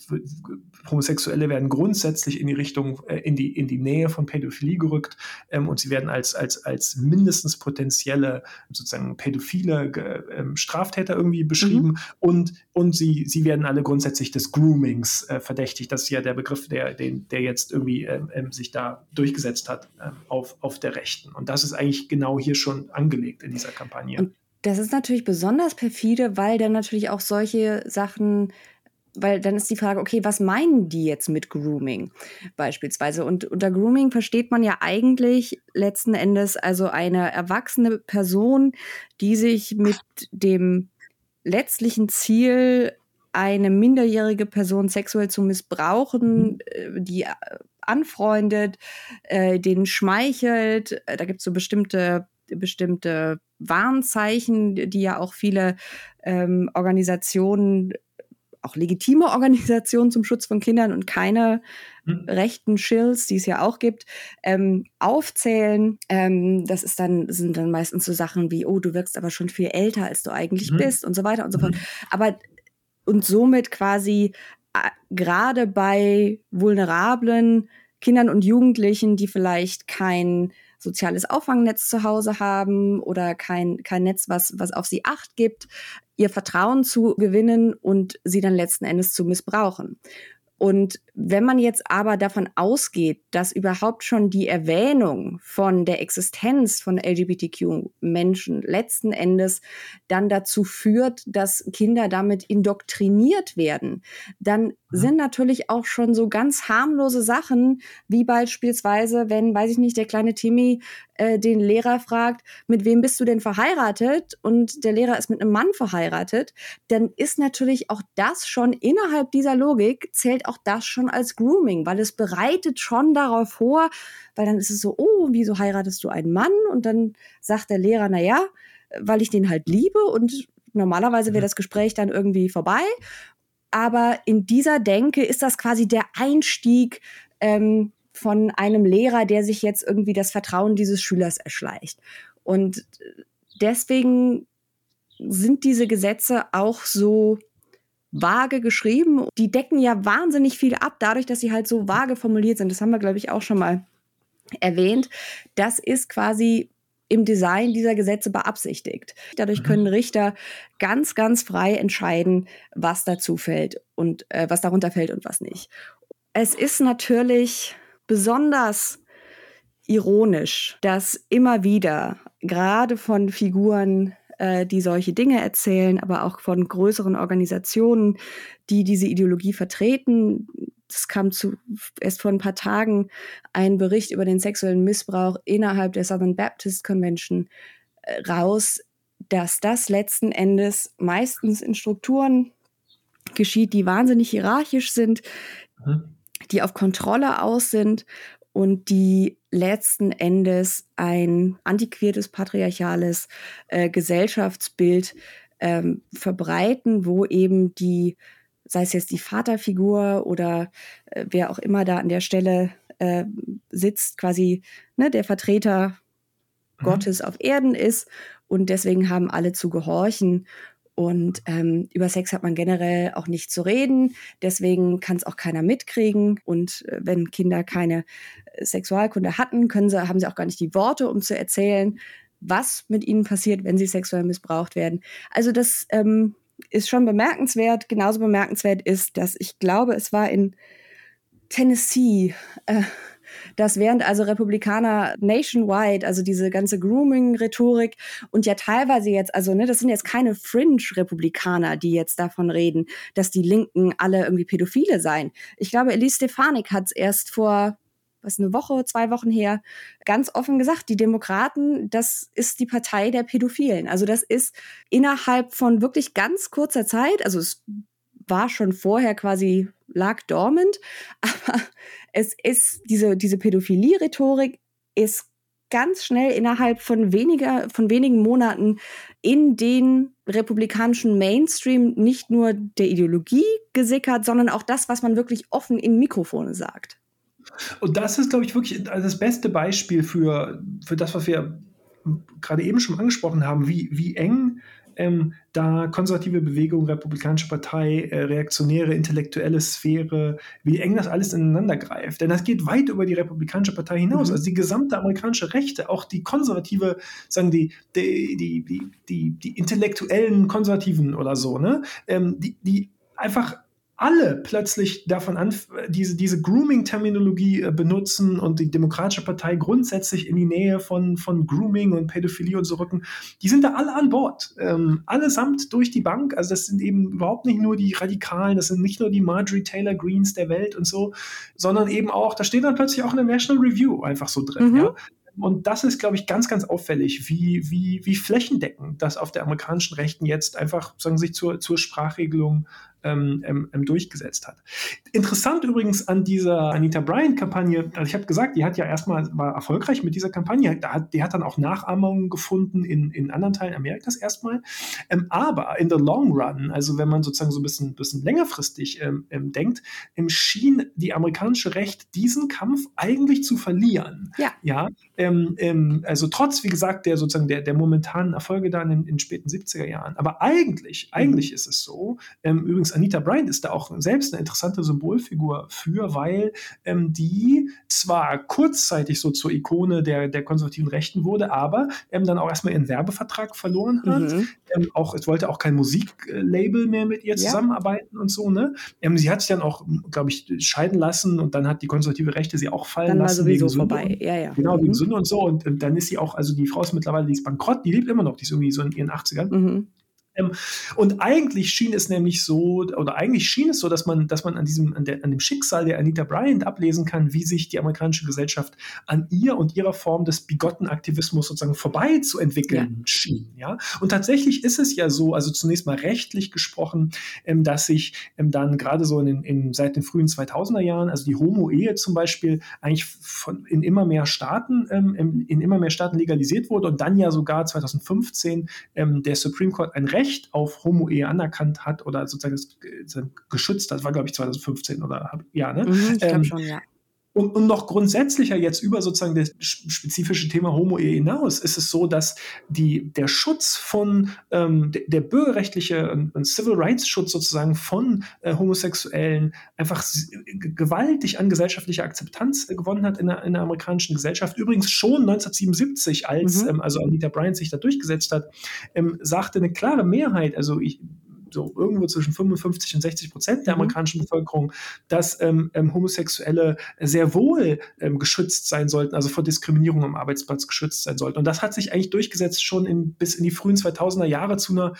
Homosexuelle werden grundsätzlich in die Richtung, äh, in, die, in die Nähe von Pädophilie gerückt ähm, und sie werden als, als, als mindestens potenzielle sozusagen pädophile äh, Straftäter irgendwie beschrieben mhm. und, und sie, sie werden alle grundsätzlich des Groomings äh, verdächtigt. Das ist ja der Begriff, der, den, der jetzt irgendwie ähm, ähm sich da durchgesetzt hat ähm, auf, auf der Rechten. Und das ist eigentlich genau hier schon angelegt in dieser Kampagne. Kampagne. Und das ist natürlich besonders perfide, weil dann natürlich auch solche Sachen weil dann ist die Frage, okay, was meinen die jetzt mit Grooming beispielsweise? Und unter Grooming versteht man ja eigentlich letzten Endes also eine erwachsene Person, die sich mit dem letztlichen Ziel, eine minderjährige Person sexuell zu missbrauchen, äh, die äh, anfreundet, äh, denen schmeichelt. Da gibt es so bestimmte bestimmte Warnzeichen, die ja auch viele ähm, Organisationen, auch legitime Organisationen zum Schutz von Kindern und keine mhm. rechten Shills, die es ja auch gibt, ähm, aufzählen. Ähm, das ist dann, sind dann meistens so Sachen wie, oh, du wirkst aber schon viel älter, als du eigentlich mhm. bist und so weiter und so fort. Mhm. Aber und somit quasi äh, gerade bei vulnerablen Kindern und Jugendlichen, die vielleicht kein soziales Auffangnetz zu Hause haben oder kein, kein Netz, was, was auf sie acht gibt, ihr Vertrauen zu gewinnen und sie dann letzten Endes zu missbrauchen. Und wenn man jetzt aber davon ausgeht, dass überhaupt schon die Erwähnung von der Existenz von LGBTQ-Menschen letzten Endes dann dazu führt, dass Kinder damit indoktriniert werden, dann mhm. sind natürlich auch schon so ganz harmlose Sachen, wie beispielsweise, wenn, weiß ich nicht, der kleine Timmy äh, den Lehrer fragt, mit wem bist du denn verheiratet? Und der Lehrer ist mit einem Mann verheiratet, dann ist natürlich auch das schon innerhalb dieser Logik, zählt auch das schon als Grooming, weil es bereitet schon darauf vor, weil dann ist es so, oh, wieso heiratest du einen Mann? Und dann sagt der Lehrer, na ja, weil ich den halt liebe und normalerweise wäre mhm. das Gespräch dann irgendwie vorbei. Aber in dieser Denke ist das quasi der Einstieg ähm, von einem Lehrer, der sich jetzt irgendwie das Vertrauen dieses Schülers erschleicht. Und deswegen sind diese Gesetze auch so vage geschrieben. Die decken ja wahnsinnig viel ab, dadurch, dass sie halt so vage formuliert sind. Das haben wir, glaube ich, auch schon mal erwähnt. Das ist quasi im Design dieser Gesetze beabsichtigt. Dadurch mhm. können Richter ganz, ganz frei entscheiden, was dazu fällt und äh, was darunter fällt und was nicht. Es ist natürlich besonders ironisch, dass immer wieder gerade von Figuren, äh, die solche Dinge erzählen, aber auch von größeren Organisationen, die diese Ideologie vertreten, es kam zu, erst vor ein paar Tagen ein Bericht über den sexuellen Missbrauch innerhalb der Southern Baptist Convention äh, raus, dass das letzten Endes meistens in Strukturen geschieht, die wahnsinnig hierarchisch sind, mhm. die auf Kontrolle aus sind und die letzten Endes ein antiquiertes patriarchales äh, Gesellschaftsbild ähm, verbreiten, wo eben die, sei es jetzt die Vaterfigur oder äh, wer auch immer da an der Stelle äh, sitzt, quasi ne, der Vertreter mhm. Gottes auf Erden ist und deswegen haben alle zu gehorchen und ähm, über Sex hat man generell auch nicht zu reden. Deswegen kann es auch keiner mitkriegen. Und äh, wenn Kinder keine äh, Sexualkunde hatten, können sie, haben sie auch gar nicht die Worte, um zu erzählen, was mit ihnen passiert, wenn sie sexuell missbraucht werden. Also das ähm, ist schon bemerkenswert. Genauso bemerkenswert ist, dass ich glaube, es war in Tennessee. Äh, dass während also Republikaner nationwide, also diese ganze Grooming-Rhetorik und ja teilweise jetzt, also ne, das sind jetzt keine Fringe-Republikaner, die jetzt davon reden, dass die Linken alle irgendwie Pädophile seien. Ich glaube, Elise Stefanik hat es erst vor was eine Woche, zwei Wochen her, ganz offen gesagt, die Demokraten, das ist die Partei der Pädophilen. Also das ist innerhalb von wirklich ganz kurzer Zeit, also es war schon vorher quasi, lag dormant, aber es ist, diese, diese Pädophilie-Rhetorik ist ganz schnell innerhalb von weniger, von wenigen Monaten in den republikanischen Mainstream nicht nur der Ideologie gesickert, sondern auch das, was man wirklich offen in Mikrofone sagt. Und das ist, glaube ich, wirklich das beste Beispiel für, für das, was wir gerade eben schon angesprochen haben, wie, wie eng ähm, da konservative Bewegung, Republikanische Partei, äh, reaktionäre, intellektuelle Sphäre, wie eng das alles ineinander greift. Denn das geht weit über die Republikanische Partei hinaus. Mhm. Also die gesamte amerikanische Rechte, auch die konservative, sagen die, die, die, die, die, die intellektuellen Konservativen oder so, ne? Ähm, die, die einfach alle plötzlich davon an, diese, diese Grooming-Terminologie äh, benutzen und die Demokratische Partei grundsätzlich in die Nähe von, von Grooming und Pädophilie und so rücken, die sind da alle an Bord. Ähm, allesamt durch die Bank. Also das sind eben überhaupt nicht nur die Radikalen, das sind nicht nur die Marjorie Taylor Greens der Welt und so, sondern eben auch, da steht dann plötzlich auch in der National Review einfach so drin. Mhm. Ja? Und das ist, glaube ich, ganz, ganz auffällig, wie, wie, wie flächendeckend das auf der amerikanischen Rechten jetzt einfach sagen, sich zur, zur Sprachregelung ähm, ähm, ähm, durchgesetzt hat. Interessant übrigens an dieser Anita Bryant-Kampagne, also ich habe gesagt, die hat ja erstmal war erfolgreich mit dieser Kampagne, da hat, die hat dann auch Nachahmungen gefunden in, in anderen Teilen Amerikas erstmal. Ähm, aber in the long run, also wenn man sozusagen so ein bisschen, bisschen längerfristig ähm, ähm, denkt, schien die amerikanische Recht diesen Kampf eigentlich zu verlieren. Ja. ja also trotz, wie gesagt, der sozusagen der, der momentanen Erfolge dann in den späten 70er Jahren. Aber eigentlich, eigentlich mhm. ist es so, übrigens Anita Bryant ist da auch selbst eine interessante Symbolfigur für, weil ähm, die zwar kurzzeitig so zur Ikone der, der konservativen Rechten wurde, aber ähm, dann auch erstmal ihren Werbevertrag verloren hat. Mhm. Ähm, auch, es wollte auch kein Musiklabel mehr mit ihr zusammenarbeiten ja. und so. Ne? Ähm, sie hat sich dann auch, glaube ich, scheiden lassen und dann hat die konservative Rechte sie auch fallen dann lassen. Dann war sowieso vorbei, ja, ja. Genau, mhm. wegen Sünde und so. Und, und, dann ist sie auch, also die Frau ist mittlerweile, die ist bankrott, die lebt immer noch, die ist irgendwie so in ihren 80ern. Mhm. Ähm, und eigentlich schien es nämlich so, oder eigentlich schien es so, dass man, dass man an diesem, an, der, an dem Schicksal der Anita Bryant ablesen kann, wie sich die amerikanische Gesellschaft an ihr und ihrer Form des bigotten Aktivismus sozusagen vorbei zu entwickeln ja. schien. Ja? Und tatsächlich ist es ja so, also zunächst mal rechtlich gesprochen, ähm, dass sich ähm, dann gerade so in, den, in, seit den frühen 2000er Jahren, also die Homo-Ehe zum Beispiel, eigentlich von, in immer mehr Staaten, ähm, in immer mehr Staaten legalisiert wurde und dann ja sogar 2015 ähm, der Supreme Court ein Recht Recht auf Homo-Ehe anerkannt hat oder sozusagen äh, geschützt hat. Das war, glaube ich, 2015 oder ja, ne? Mhm, ich glaube ähm, schon, ja. Und, und noch grundsätzlicher jetzt über sozusagen das spezifische Thema Homo-Ehe hinaus ist es so, dass die, der Schutz von, ähm, der, der bürgerrechtliche und Civil Rights Schutz sozusagen von äh, Homosexuellen einfach gewaltig an gesellschaftlicher Akzeptanz äh, gewonnen hat in der, in der amerikanischen Gesellschaft. Übrigens schon 1977, als mhm. ähm, also Anita Bryant sich da durchgesetzt hat, ähm, sagte eine klare Mehrheit, also ich so irgendwo zwischen 55 und 60 Prozent der mhm. amerikanischen Bevölkerung, dass ähm, ähm, Homosexuelle sehr wohl ähm, geschützt sein sollten, also vor Diskriminierung am Arbeitsplatz geschützt sein sollten. Und das hat sich eigentlich durchgesetzt schon in, bis in die frühen 2000er Jahre zu einer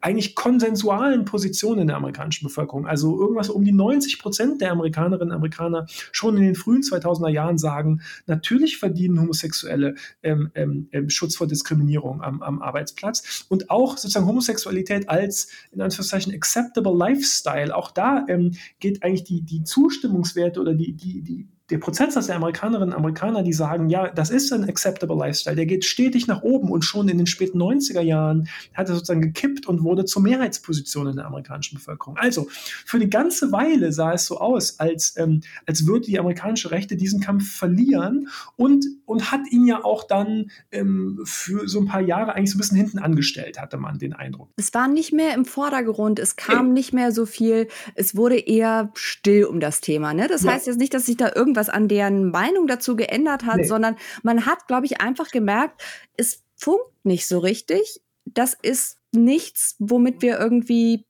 eigentlich konsensualen Position in der amerikanischen Bevölkerung. Also irgendwas um die 90 Prozent der Amerikanerinnen und Amerikaner schon in den frühen 2000er Jahren sagen, natürlich verdienen Homosexuelle ähm, ähm, ähm, Schutz vor Diskriminierung am, am Arbeitsplatz. Und auch sozusagen Homosexualität als in Anführungszeichen acceptable Lifestyle, auch da ähm, geht eigentlich die, die Zustimmungswerte oder die, die, die der Prozentsatz der Amerikanerinnen und Amerikaner, die sagen, ja, das ist ein acceptable Lifestyle, der geht stetig nach oben und schon in den späten 90er Jahren hat er sozusagen gekippt und wurde zur Mehrheitsposition in der amerikanischen Bevölkerung. Also für eine ganze Weile sah es so aus, als, ähm, als würde die amerikanische Rechte diesen Kampf verlieren und, und hat ihn ja auch dann ähm, für so ein paar Jahre eigentlich so ein bisschen hinten angestellt, hatte man den Eindruck. Es war nicht mehr im Vordergrund, es kam ja. nicht mehr so viel, es wurde eher still um das Thema. Ne? Das ja. heißt jetzt nicht, dass sich da irgendwas irgendwas an deren Meinung dazu geändert hat, nee. sondern man hat, glaube ich, einfach gemerkt, es funkt nicht so richtig. Das ist nichts, womit wir irgendwie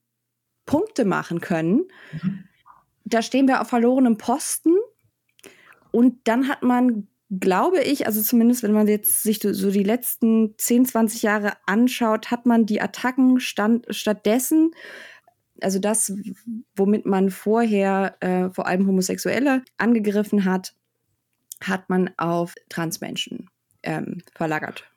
Punkte machen können. Mhm. Da stehen wir auf verlorenem Posten. Und dann hat man, glaube ich, also zumindest wenn man jetzt sich so die letzten 10, 20 Jahre anschaut, hat man die Attacken stand, stattdessen also das, womit man vorher äh, vor allem Homosexuelle angegriffen hat, hat man auf Transmenschen ähm, verlagert.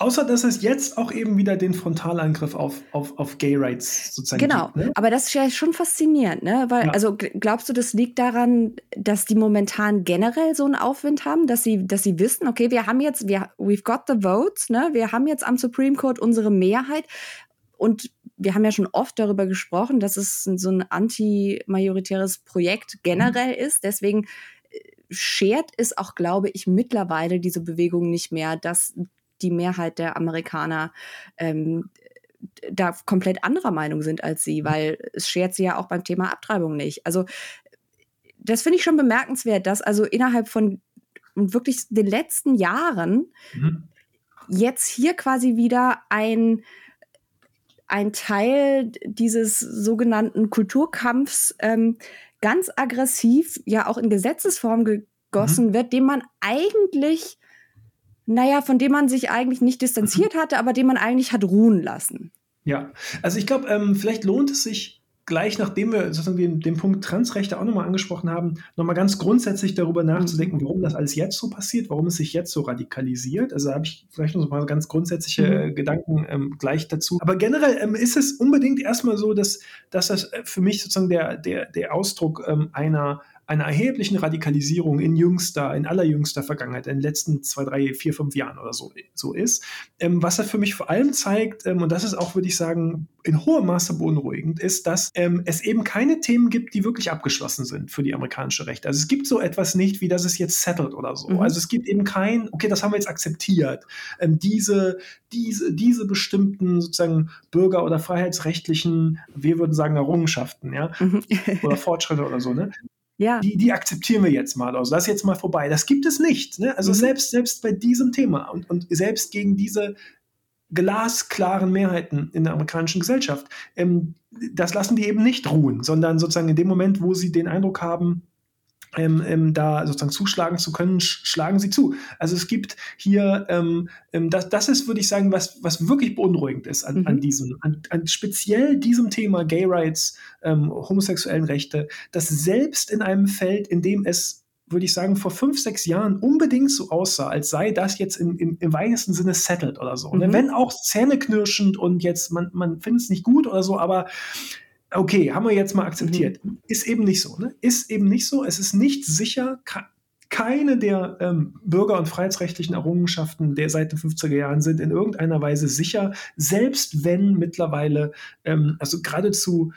Außer dass es jetzt auch eben wieder den Frontalangriff auf, auf, auf Gay Rights sozusagen Genau, gibt, ne? aber das ist ja schon faszinierend, ne? Weil, ja. also glaubst du, das liegt daran, dass die momentan generell so einen Aufwind haben, dass sie, dass sie wissen, okay, wir haben jetzt, wir, we've got the votes, ne? Wir haben jetzt am Supreme Court unsere Mehrheit und wir haben ja schon oft darüber gesprochen, dass es so ein anti-majoritäres Projekt generell mhm. ist. Deswegen äh, schert es auch, glaube ich, mittlerweile diese Bewegung nicht mehr, dass die Mehrheit der Amerikaner ähm, da komplett anderer Meinung sind als sie, mhm. weil es schert sie ja auch beim Thema Abtreibung nicht. Also das finde ich schon bemerkenswert, dass also innerhalb von wirklich den letzten Jahren mhm. jetzt hier quasi wieder ein ein Teil dieses sogenannten Kulturkampfs ähm, ganz aggressiv ja auch in Gesetzesform gegossen mhm. wird, dem man eigentlich, naja, von dem man sich eigentlich nicht distanziert mhm. hatte, aber den man eigentlich hat ruhen lassen. Ja, also ich glaube, ähm, vielleicht lohnt es sich gleich nachdem wir sozusagen den, den Punkt Transrechte auch nochmal angesprochen haben, nochmal ganz grundsätzlich darüber nachzudenken, mhm. warum das alles jetzt so passiert, warum es sich jetzt so radikalisiert. Also da habe ich vielleicht noch mal ganz grundsätzliche mhm. Gedanken ähm, gleich dazu. Aber generell ähm, ist es unbedingt erstmal so, dass, dass das für mich sozusagen der, der, der Ausdruck ähm, einer einer erheblichen Radikalisierung in jüngster, in allerjüngster Vergangenheit, in den letzten zwei, drei, vier, fünf Jahren oder so, so ist. Ähm, was er für mich vor allem zeigt, ähm, und das ist auch, würde ich sagen, in hohem Maße beunruhigend, ist, dass ähm, es eben keine Themen gibt, die wirklich abgeschlossen sind für die amerikanische Rechte. Also es gibt so etwas nicht, wie das ist jetzt settled oder so. Mhm. Also es gibt eben kein, okay, das haben wir jetzt akzeptiert. Ähm, diese, diese, diese bestimmten sozusagen bürger- oder freiheitsrechtlichen, wir würden sagen, Errungenschaften, ja, mhm. oder Fortschritte oder so, ne? Ja. Die, die akzeptieren wir jetzt mal. Also das ist jetzt mal vorbei. Das gibt es nicht. Ne? Also mhm. selbst, selbst bei diesem Thema und, und selbst gegen diese glasklaren Mehrheiten in der amerikanischen Gesellschaft, ähm, das lassen die eben nicht ruhen, sondern sozusagen in dem Moment, wo sie den Eindruck haben, ähm, ähm, da sozusagen zuschlagen zu können, sch schlagen sie zu. Also es gibt hier, ähm, ähm, das, das ist, würde ich sagen, was, was wirklich beunruhigend ist an, mhm. an diesem, an, an, speziell diesem Thema Gay Rights, ähm, homosexuellen Rechte, dass selbst in einem Feld, in dem es würde ich sagen, vor fünf, sechs Jahren unbedingt so aussah, als sei das jetzt im, im, im weitesten Sinne settled oder so. Ne? Mhm. Wenn auch zähneknirschend und jetzt, man, man findet es nicht gut oder so, aber okay, haben wir jetzt mal akzeptiert. Mhm. Ist eben nicht so. Ne? Ist eben nicht so. Es ist nicht sicher. Keine der ähm, bürger- und freiheitsrechtlichen Errungenschaften der seit den 50er Jahren sind in irgendeiner Weise sicher, selbst wenn mittlerweile, ähm, also geradezu,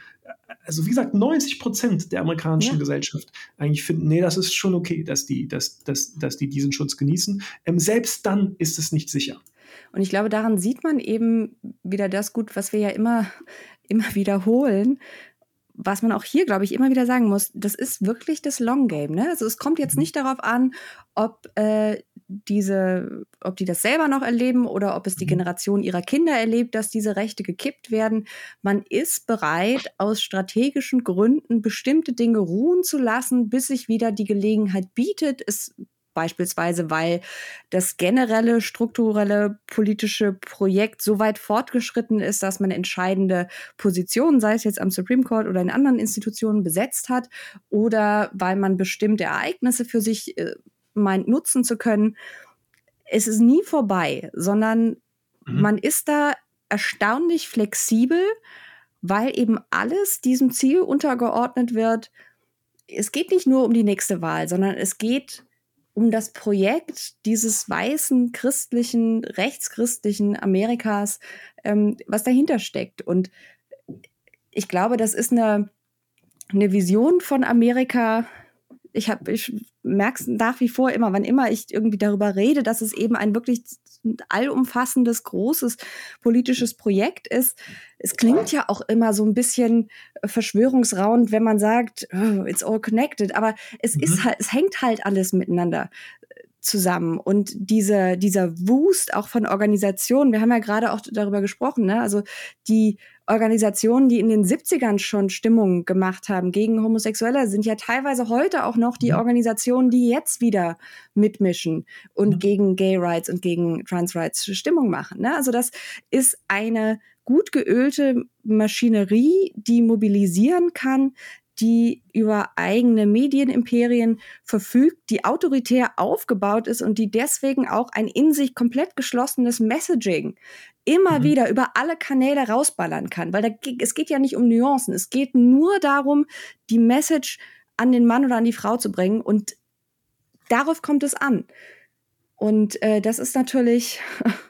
also wie gesagt, 90 Prozent der amerikanischen ja. Gesellschaft eigentlich finden, nee, das ist schon okay, dass die, dass, dass, dass die diesen Schutz genießen. Ähm, selbst dann ist es nicht sicher. Und ich glaube, daran sieht man eben wieder das gut, was wir ja immer immer wiederholen, was man auch hier, glaube ich, immer wieder sagen muss, das ist wirklich das Long Game. Ne? Also es kommt jetzt mhm. nicht darauf an, ob äh, diese, ob die das selber noch erleben oder ob es die mhm. Generation ihrer Kinder erlebt, dass diese Rechte gekippt werden. Man ist bereit, aus strategischen Gründen bestimmte Dinge ruhen zu lassen, bis sich wieder die Gelegenheit bietet. Es Beispielsweise, weil das generelle strukturelle politische Projekt so weit fortgeschritten ist, dass man entscheidende Positionen, sei es jetzt am Supreme Court oder in anderen Institutionen, besetzt hat, oder weil man bestimmte Ereignisse für sich äh, meint nutzen zu können. Es ist nie vorbei, sondern mhm. man ist da erstaunlich flexibel, weil eben alles diesem Ziel untergeordnet wird. Es geht nicht nur um die nächste Wahl, sondern es geht um das Projekt dieses weißen christlichen, rechtschristlichen Amerikas, ähm, was dahinter steckt. Und ich glaube, das ist eine, eine Vision von Amerika, ich ich merke es nach wie vor immer, wann immer ich irgendwie darüber rede, dass es eben ein wirklich allumfassendes, großes politisches Projekt ist. Es klingt ja auch immer so ein bisschen verschwörungsrauend, wenn man sagt, oh, it's all connected, aber es mhm. ist halt, es hängt halt alles miteinander äh, zusammen. Und diese, dieser Wust auch von Organisationen, wir haben ja gerade auch darüber gesprochen, ne? also die Organisationen, die in den 70ern schon Stimmung gemacht haben gegen Homosexuelle, sind ja teilweise heute auch noch die mhm. Organisationen, die jetzt wieder mitmischen und mhm. gegen Gay Rights und gegen Trans Rights Stimmung machen. Ne? Also das ist eine gut geölte Maschinerie, die mobilisieren kann, die über eigene Medienimperien verfügt, die autoritär aufgebaut ist und die deswegen auch ein in sich komplett geschlossenes Messaging immer mhm. wieder über alle Kanäle rausballern kann. Weil da, es geht ja nicht um Nuancen, es geht nur darum, die Message an den Mann oder an die Frau zu bringen und darauf kommt es an. Und äh, das ist natürlich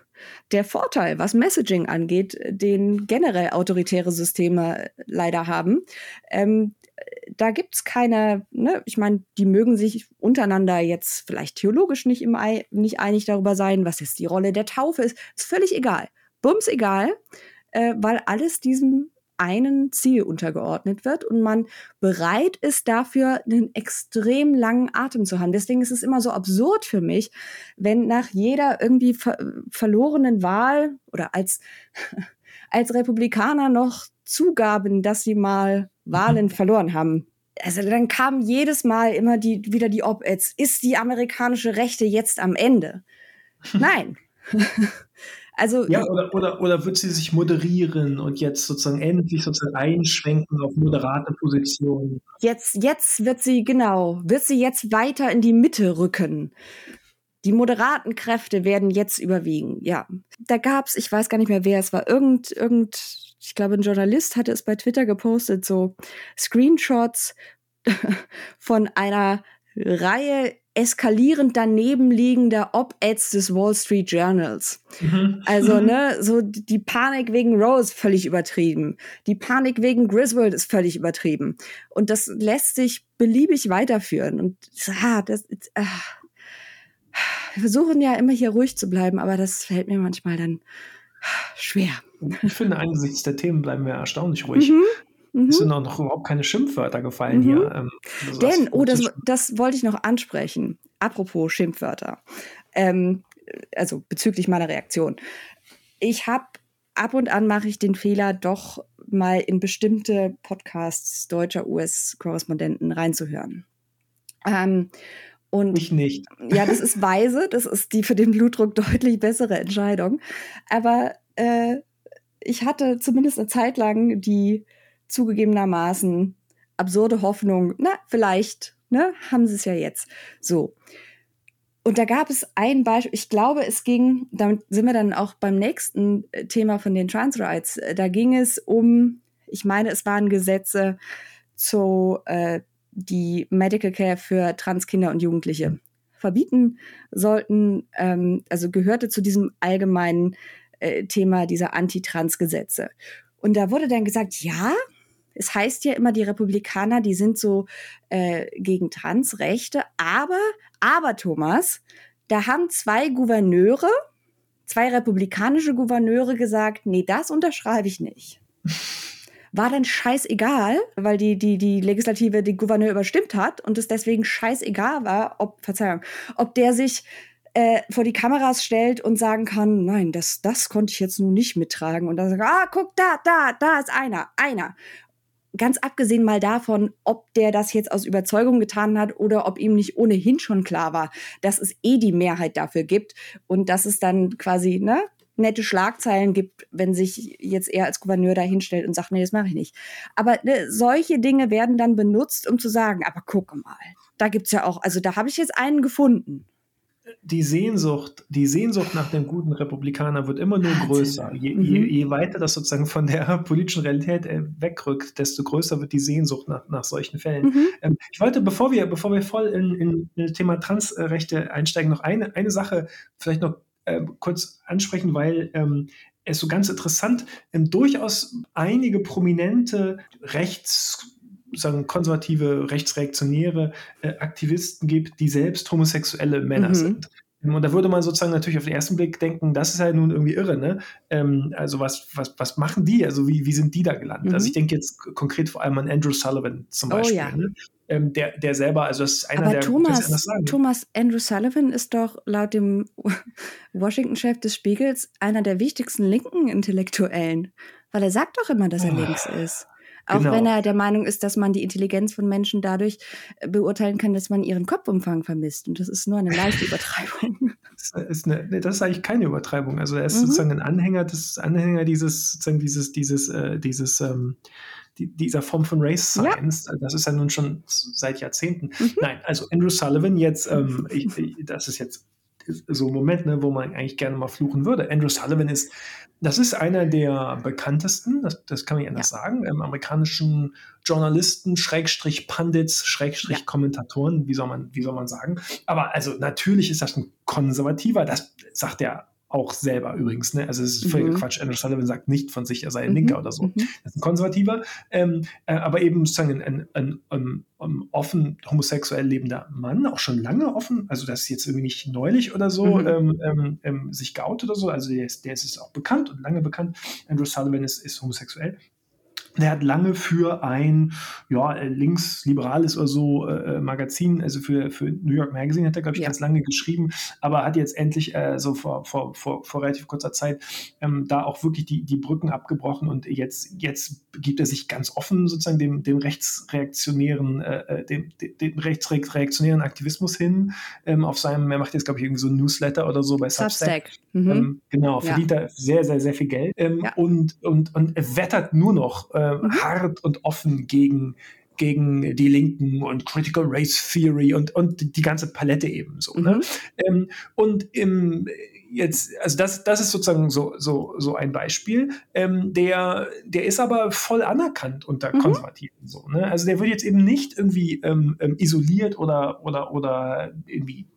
der Vorteil, was Messaging angeht, den generell autoritäre Systeme leider haben. Ähm, da gibt es keine, ne, ich meine, die mögen sich untereinander jetzt vielleicht theologisch nicht, im, nicht einig darüber sein, was jetzt die Rolle der Taufe ist. Ist völlig egal. Bums egal, äh, weil alles diesem einen Ziel untergeordnet wird und man bereit ist dafür, einen extrem langen Atem zu haben. Deswegen ist es immer so absurd für mich, wenn nach jeder irgendwie ver verlorenen Wahl oder als, als Republikaner noch zugaben, dass sie mal Wahlen verloren haben. Also dann kam jedes Mal immer die, wieder die Op-Eds. Ist die amerikanische Rechte jetzt am Ende? Nein. Also, ja, oder, oder, oder wird sie sich moderieren und jetzt sozusagen endlich sozusagen einschwenken auf moderate Positionen? Jetzt, jetzt wird sie, genau, wird sie jetzt weiter in die Mitte rücken. Die moderaten Kräfte werden jetzt überwiegen, ja. Da gab es, ich weiß gar nicht mehr, wer es war, irgend, irgend, ich glaube, ein Journalist hatte es bei Twitter gepostet, so Screenshots von einer Reihe eskalierend daneben liegender Op-Eds des Wall Street Journals. Mhm. Also, ne, so die Panik wegen Rose völlig übertrieben. Die Panik wegen Griswold ist völlig übertrieben. Und das lässt sich beliebig weiterführen. Und ah, das, ah. wir versuchen ja immer hier ruhig zu bleiben, aber das fällt mir manchmal dann schwer. Ich finde, angesichts der Themen bleiben wir erstaunlich ruhig. Mhm. Mhm. Es sind auch noch überhaupt keine Schimpfwörter gefallen mhm. hier. Ähm, also Denn, oh, das, das wollte ich noch ansprechen. Apropos Schimpfwörter. Ähm, also bezüglich meiner Reaktion. Ich habe ab und an mache ich den Fehler, doch mal in bestimmte Podcasts deutscher US-Korrespondenten reinzuhören. Ähm, und ich nicht. Ja, das ist weise, das ist die für den Blutdruck deutlich bessere Entscheidung. Aber äh, ich hatte zumindest eine Zeit lang die zugegebenermaßen absurde Hoffnung, na, vielleicht, ne, haben sie es ja jetzt. So. Und da gab es ein Beispiel, ich glaube, es ging, damit sind wir dann auch beim nächsten äh, Thema von den Trans Rights. Äh, da ging es um, ich meine, es waren Gesetze zu äh, die Medical Care für Transkinder und Jugendliche verbieten sollten, ähm, also gehörte zu diesem allgemeinen äh, Thema dieser Anti-Trans-Gesetze. Und da wurde dann gesagt, ja, es heißt ja immer, die Republikaner, die sind so äh, gegen Transrechte, aber, aber Thomas, da haben zwei Gouverneure, zwei republikanische Gouverneure gesagt, nee, das unterschreibe ich nicht. War dann scheißegal, weil die, die, die Legislative den Gouverneur überstimmt hat und es deswegen scheißegal war, ob, Verzeihung, ob der sich äh, vor die Kameras stellt und sagen kann, nein, das, das konnte ich jetzt nun nicht mittragen. Und dann sagt, ah, guck da, da, da ist einer, einer. Ganz abgesehen mal davon, ob der das jetzt aus Überzeugung getan hat oder ob ihm nicht ohnehin schon klar war, dass es eh die Mehrheit dafür gibt und dass es dann quasi, ne, nette Schlagzeilen gibt, wenn sich jetzt er als Gouverneur da hinstellt und sagt, nee, das mache ich nicht. Aber ne, solche Dinge werden dann benutzt, um zu sagen, aber gucke mal, da gibt es ja auch, also da habe ich jetzt einen gefunden die Sehnsucht, die Sehnsucht nach dem guten Republikaner wird immer nur größer. Je, mhm. je, je weiter das sozusagen von der politischen Realität äh, wegrückt, desto größer wird die Sehnsucht nach, nach solchen Fällen. Mhm. Ähm, ich wollte, bevor wir, bevor wir voll in, in, in das Thema Transrechte einsteigen, noch eine, eine Sache vielleicht noch äh, kurz ansprechen, weil ähm, es so ganz interessant, ähm, durchaus einige prominente Rechts sagen, konservative, rechtsreaktionäre äh, Aktivisten gibt, die selbst homosexuelle Männer mhm. sind. Und da würde man sozusagen natürlich auf den ersten Blick denken, das ist halt nun irgendwie irre, ne? Ähm, also was, was, was machen die? Also wie, wie sind die da gelandet? Also mhm. Also ich denke jetzt konkret vor allem an Andrew Sullivan zum Beispiel. Oh, ja. ne? ähm, der, der selber, also das ist einer Aber der Thomas. Thomas Andrew Sullivan ist doch laut dem Washington-Chef des Spiegels einer der wichtigsten linken Intellektuellen, weil er sagt doch immer, dass er oh. links ist. Auch genau. wenn er der Meinung ist, dass man die Intelligenz von Menschen dadurch äh, beurteilen kann, dass man ihren Kopfumfang vermisst. Und das ist nur eine leichte Übertreibung. Das ist, eine, nee, das ist eigentlich keine Übertreibung. Also er ist mhm. sozusagen ein Anhänger des Anhänger dieses, sozusagen dieses, dieses, äh, dieses ähm, die, dieser Form von Race Science. Ja. Das ist ja nun schon seit Jahrzehnten. Mhm. Nein, also Andrew Sullivan jetzt, ähm, ich, ich, das ist jetzt so ein Moment, ne, wo man eigentlich gerne mal fluchen würde. Andrew Sullivan ist, das ist einer der bekanntesten, das, das kann man anders ja. sagen, ähm, amerikanischen Journalisten, Schrägstrich Pandits, Schrägstrich ja. Kommentatoren, wie soll man, wie soll man sagen. Aber also natürlich ist das ein Konservativer, das sagt er auch selber übrigens. Ne? Also es ist völlig mhm. Quatsch. Andrew Sullivan sagt nicht von sich, er sei ein mhm. Linker oder so. Mhm. Das ist ein Konservativer, ähm, äh, aber eben sozusagen ein, ein, ein, ein, offen homosexuell lebender Mann, auch schon lange offen, also das ist jetzt irgendwie nicht neulich oder so, mhm. ähm, ähm, ähm, sich geoutet oder so, also der ist, der ist auch bekannt und lange bekannt. Andrew Sullivan ist, ist homosexuell. Der hat lange für ein ja, linksliberales oder so äh, äh, Magazin, also für, für New York Magazine hat er, glaube ich, ja. ganz lange geschrieben, aber hat jetzt endlich äh, so vor, vor, vor, vor relativ kurzer Zeit ähm, da auch wirklich die, die Brücken abgebrochen und jetzt, jetzt gibt er sich ganz offen sozusagen dem, dem rechtsreaktionären, äh, äh dem, dem rechtsreaktionären Aktivismus hin. Ähm, auf seinem, er macht jetzt, glaube ich, irgendwie so ein Newsletter oder so bei Substack. Substack. Mhm. Ähm, genau, verdient ja. er sehr, sehr, sehr viel Geld ähm, ja. und, und, und wettert nur noch äh, mhm. hart und offen gegen gegen die Linken und Critical Race Theory und, und die ganze Palette eben so. Ne? Mhm. Ne? Ähm, und im, jetzt, also das, das ist sozusagen so, so, so ein Beispiel. Ähm, der, der ist aber voll anerkannt unter mhm. Konservativen. So, ne? Also der wird jetzt eben nicht irgendwie ähm, ähm isoliert oder, oder, oder irgendwie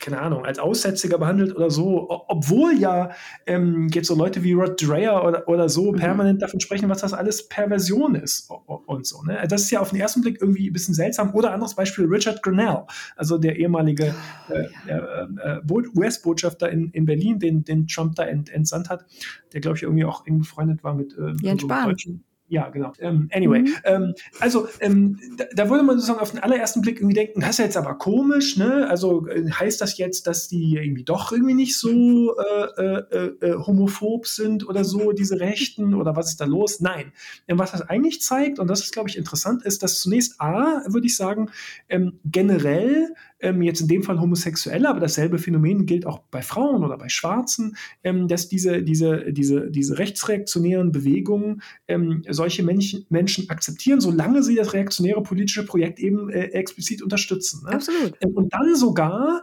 keine Ahnung, als Aussätziger behandelt oder so, obwohl ja ähm, jetzt so Leute wie Rod Dreher oder, oder so mhm. permanent davon sprechen, was das alles Perversion ist und so. Ne? Das ist ja auf den ersten Blick irgendwie ein bisschen seltsam. Oder anderes Beispiel, Richard Grinnell, also der ehemalige äh, äh, äh US-Botschafter in, in Berlin, den, den Trump da ent, entsandt hat, der, glaube ich, irgendwie auch eng befreundet war mit äh, Jens so Deutschen ja, genau. Ähm, anyway, mhm. ähm, also ähm, da, da, würde man sozusagen auf den allerersten Blick irgendwie denken, das ist jetzt aber komisch, ne? Also äh, heißt das jetzt, dass die irgendwie doch irgendwie nicht so äh, äh, äh, homophob sind oder so, diese Rechten oder was ist da los? Nein. Ähm, was das eigentlich zeigt, und das ist, glaube ich, interessant, ist, dass zunächst A, würde ich sagen, ähm, generell ähm, jetzt in dem Fall Homosexuelle, aber dasselbe Phänomen gilt auch bei Frauen oder bei Schwarzen, ähm, dass diese, diese, diese, diese rechtsreaktionären Bewegungen ähm, solche Menschen, Menschen akzeptieren, solange sie das reaktionäre politische Projekt eben äh, explizit unterstützen. Ne? Absolut. Ähm, und dann sogar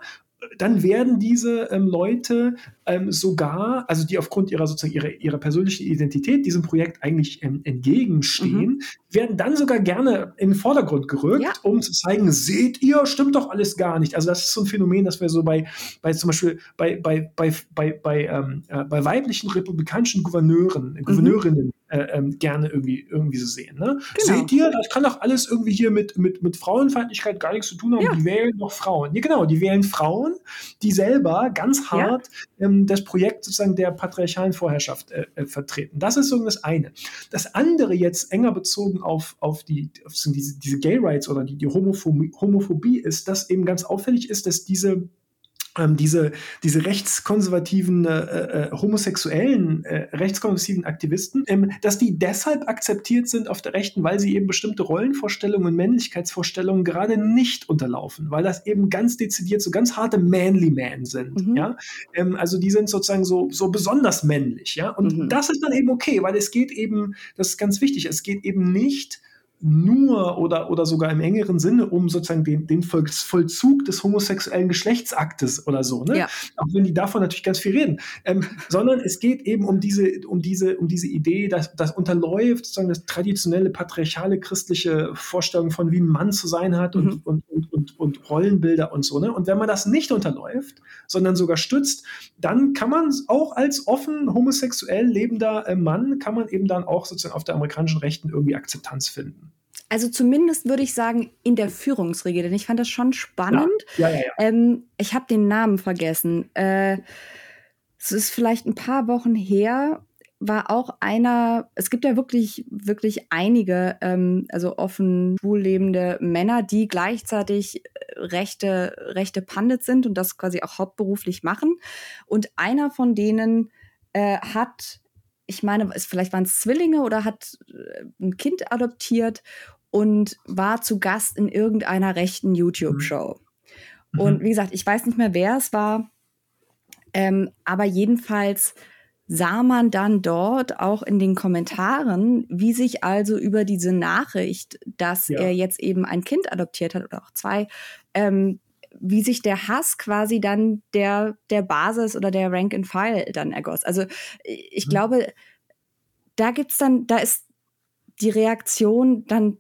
dann werden diese ähm, Leute ähm, sogar, also die aufgrund ihrer sozusagen ihrer, ihrer persönlichen Identität diesem Projekt eigentlich ähm, entgegenstehen, mhm. Werden dann sogar gerne in den Vordergrund gerückt, ja. um zu zeigen, seht ihr, stimmt doch alles gar nicht. Also das ist so ein Phänomen, das wir so bei, bei zum Beispiel bei, bei, bei, bei, bei, ähm, äh, bei weiblichen republikanischen Gouverneuren, mhm. Gouverneurinnen äh, ähm, gerne irgendwie, irgendwie so sehen. Ne? Genau. Seht ihr, das kann doch alles irgendwie hier mit, mit, mit Frauenfeindlichkeit gar nichts zu tun haben. Ja. Die wählen doch Frauen. Ja, genau, die wählen Frauen, die selber ganz hart ja. ähm, das Projekt sozusagen der patriarchalen Vorherrschaft äh, äh, vertreten. Das ist so das eine. Das andere jetzt enger bezogen auf, auf, die, auf diese, diese Gay Rights oder die, die Homophobie, Homophobie ist, dass eben ganz auffällig ist, dass diese ähm, diese, diese rechtskonservativen äh, äh, homosexuellen äh, rechtskonservativen Aktivisten, ähm, dass die deshalb akzeptiert sind auf der Rechten, weil sie eben bestimmte Rollenvorstellungen und Männlichkeitsvorstellungen gerade nicht unterlaufen, weil das eben ganz dezidiert so ganz harte Manly Men sind. Mhm. Ja? Ähm, also die sind sozusagen so, so besonders männlich. Ja? Und mhm. das ist dann eben okay, weil es geht eben, das ist ganz wichtig, es geht eben nicht nur oder, oder sogar im engeren Sinne um sozusagen den, den Vollzug des homosexuellen Geschlechtsaktes oder so, ne? Ja. Auch wenn die davon natürlich ganz viel reden. Ähm, sondern es geht eben um diese, um diese, um diese Idee, dass das unterläuft sozusagen das traditionelle patriarchale christliche Vorstellung von wie ein Mann zu sein hat und, mhm. und, und, und, und Rollenbilder und so, ne? Und wenn man das nicht unterläuft, sondern sogar stützt, dann kann man auch als offen homosexuell lebender äh, Mann, kann man eben dann auch sozusagen auf der amerikanischen Rechten irgendwie Akzeptanz finden. Also zumindest würde ich sagen, in der Führungsriege, denn ich fand das schon spannend. Ja, ja, ja. Ähm, ich habe den Namen vergessen. Äh, es ist vielleicht ein paar Wochen her, war auch einer, es gibt ja wirklich, wirklich einige, ähm, also offen schwul lebende Männer, die gleichzeitig äh, rechte, rechte Pandit sind und das quasi auch hauptberuflich machen. Und einer von denen äh, hat ich meine, es, vielleicht waren es Zwillinge oder hat äh, ein Kind adoptiert und war zu Gast in irgendeiner rechten YouTube-Show. Mhm. Und wie gesagt, ich weiß nicht mehr, wer es war, ähm, aber jedenfalls sah man dann dort auch in den Kommentaren, wie sich also über diese Nachricht, dass ja. er jetzt eben ein Kind adoptiert hat oder auch zwei, ähm, wie sich der Hass quasi dann der, der Basis oder der Rank and File dann ergoss. Also ich mhm. glaube, da gibt's dann, da ist die Reaktion dann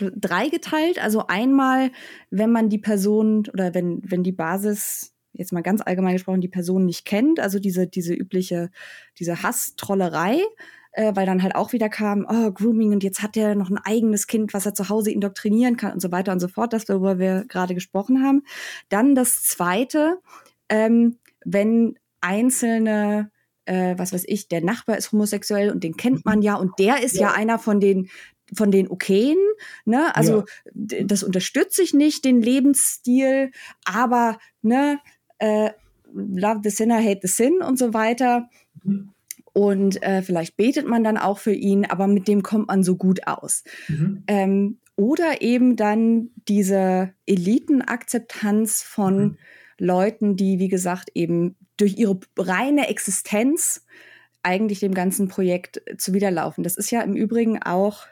dreigeteilt. Also einmal, wenn man die Person oder wenn, wenn die Basis, jetzt mal ganz allgemein gesprochen, die Person nicht kennt, also diese, diese übliche, diese Hasstrollerei, äh, weil dann halt auch wieder kam, oh, Grooming und jetzt hat er noch ein eigenes Kind, was er zu Hause indoktrinieren kann und so weiter und so fort, das, worüber wir gerade gesprochen haben. Dann das zweite, ähm, wenn einzelne äh, was weiß ich, der Nachbar ist homosexuell und den kennt man ja und der ist ja, ja einer von den von den Okayen, ne? Also ja. das unterstütze ich nicht, den Lebensstil, aber ne, äh, love the sinner, hate the sin und so weiter. Mhm. Und äh, vielleicht betet man dann auch für ihn, aber mit dem kommt man so gut aus. Mhm. Ähm, oder eben dann diese Elitenakzeptanz von mhm. Leuten, die, wie gesagt, eben durch ihre reine Existenz eigentlich dem ganzen Projekt zuwiderlaufen. Das ist ja im Übrigen auch,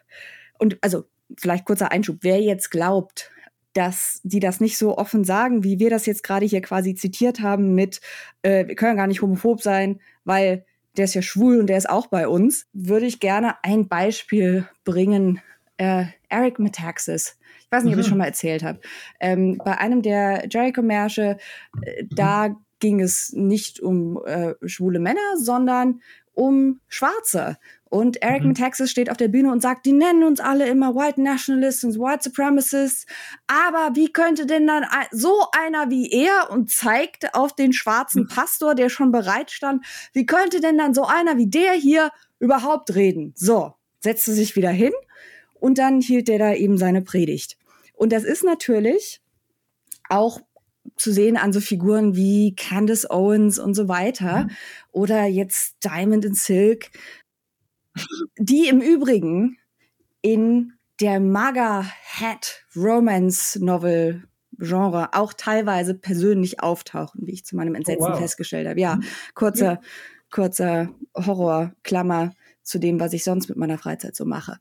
und also vielleicht kurzer Einschub, wer jetzt glaubt, dass die das nicht so offen sagen, wie wir das jetzt gerade hier quasi zitiert haben mit, äh, wir können gar nicht homophob sein, weil der ist ja schwul und der ist auch bei uns, würde ich gerne ein Beispiel bringen. Äh, Eric Metaxas. Ich weiß nicht, ob ich mhm. schon mal erzählt habe. Ähm, bei einem der Jericho-Märsche, äh, da ging es nicht um äh, schwule Männer, sondern um Schwarze. Und Eric mhm. Metaxas steht auf der Bühne und sagt, die nennen uns alle immer White Nationalists und White Supremacists. Aber wie könnte denn dann so einer wie er und zeigt auf den schwarzen mhm. Pastor, der schon bereit stand, wie könnte denn dann so einer wie der hier überhaupt reden? So, setzte sich wieder hin und dann hielt der da eben seine Predigt. Und das ist natürlich auch zu sehen an so Figuren wie Candace Owens und so weiter. Mhm. Oder jetzt Diamond and Silk, die im Übrigen in der Maga-Hat-Romance-Novel Genre auch teilweise persönlich auftauchen, wie ich zu meinem Entsetzen oh, wow. festgestellt habe. Ja, mhm. kurzer, ja. kurzer Horrorklammer zu dem, was ich sonst mit meiner Freizeit so mache.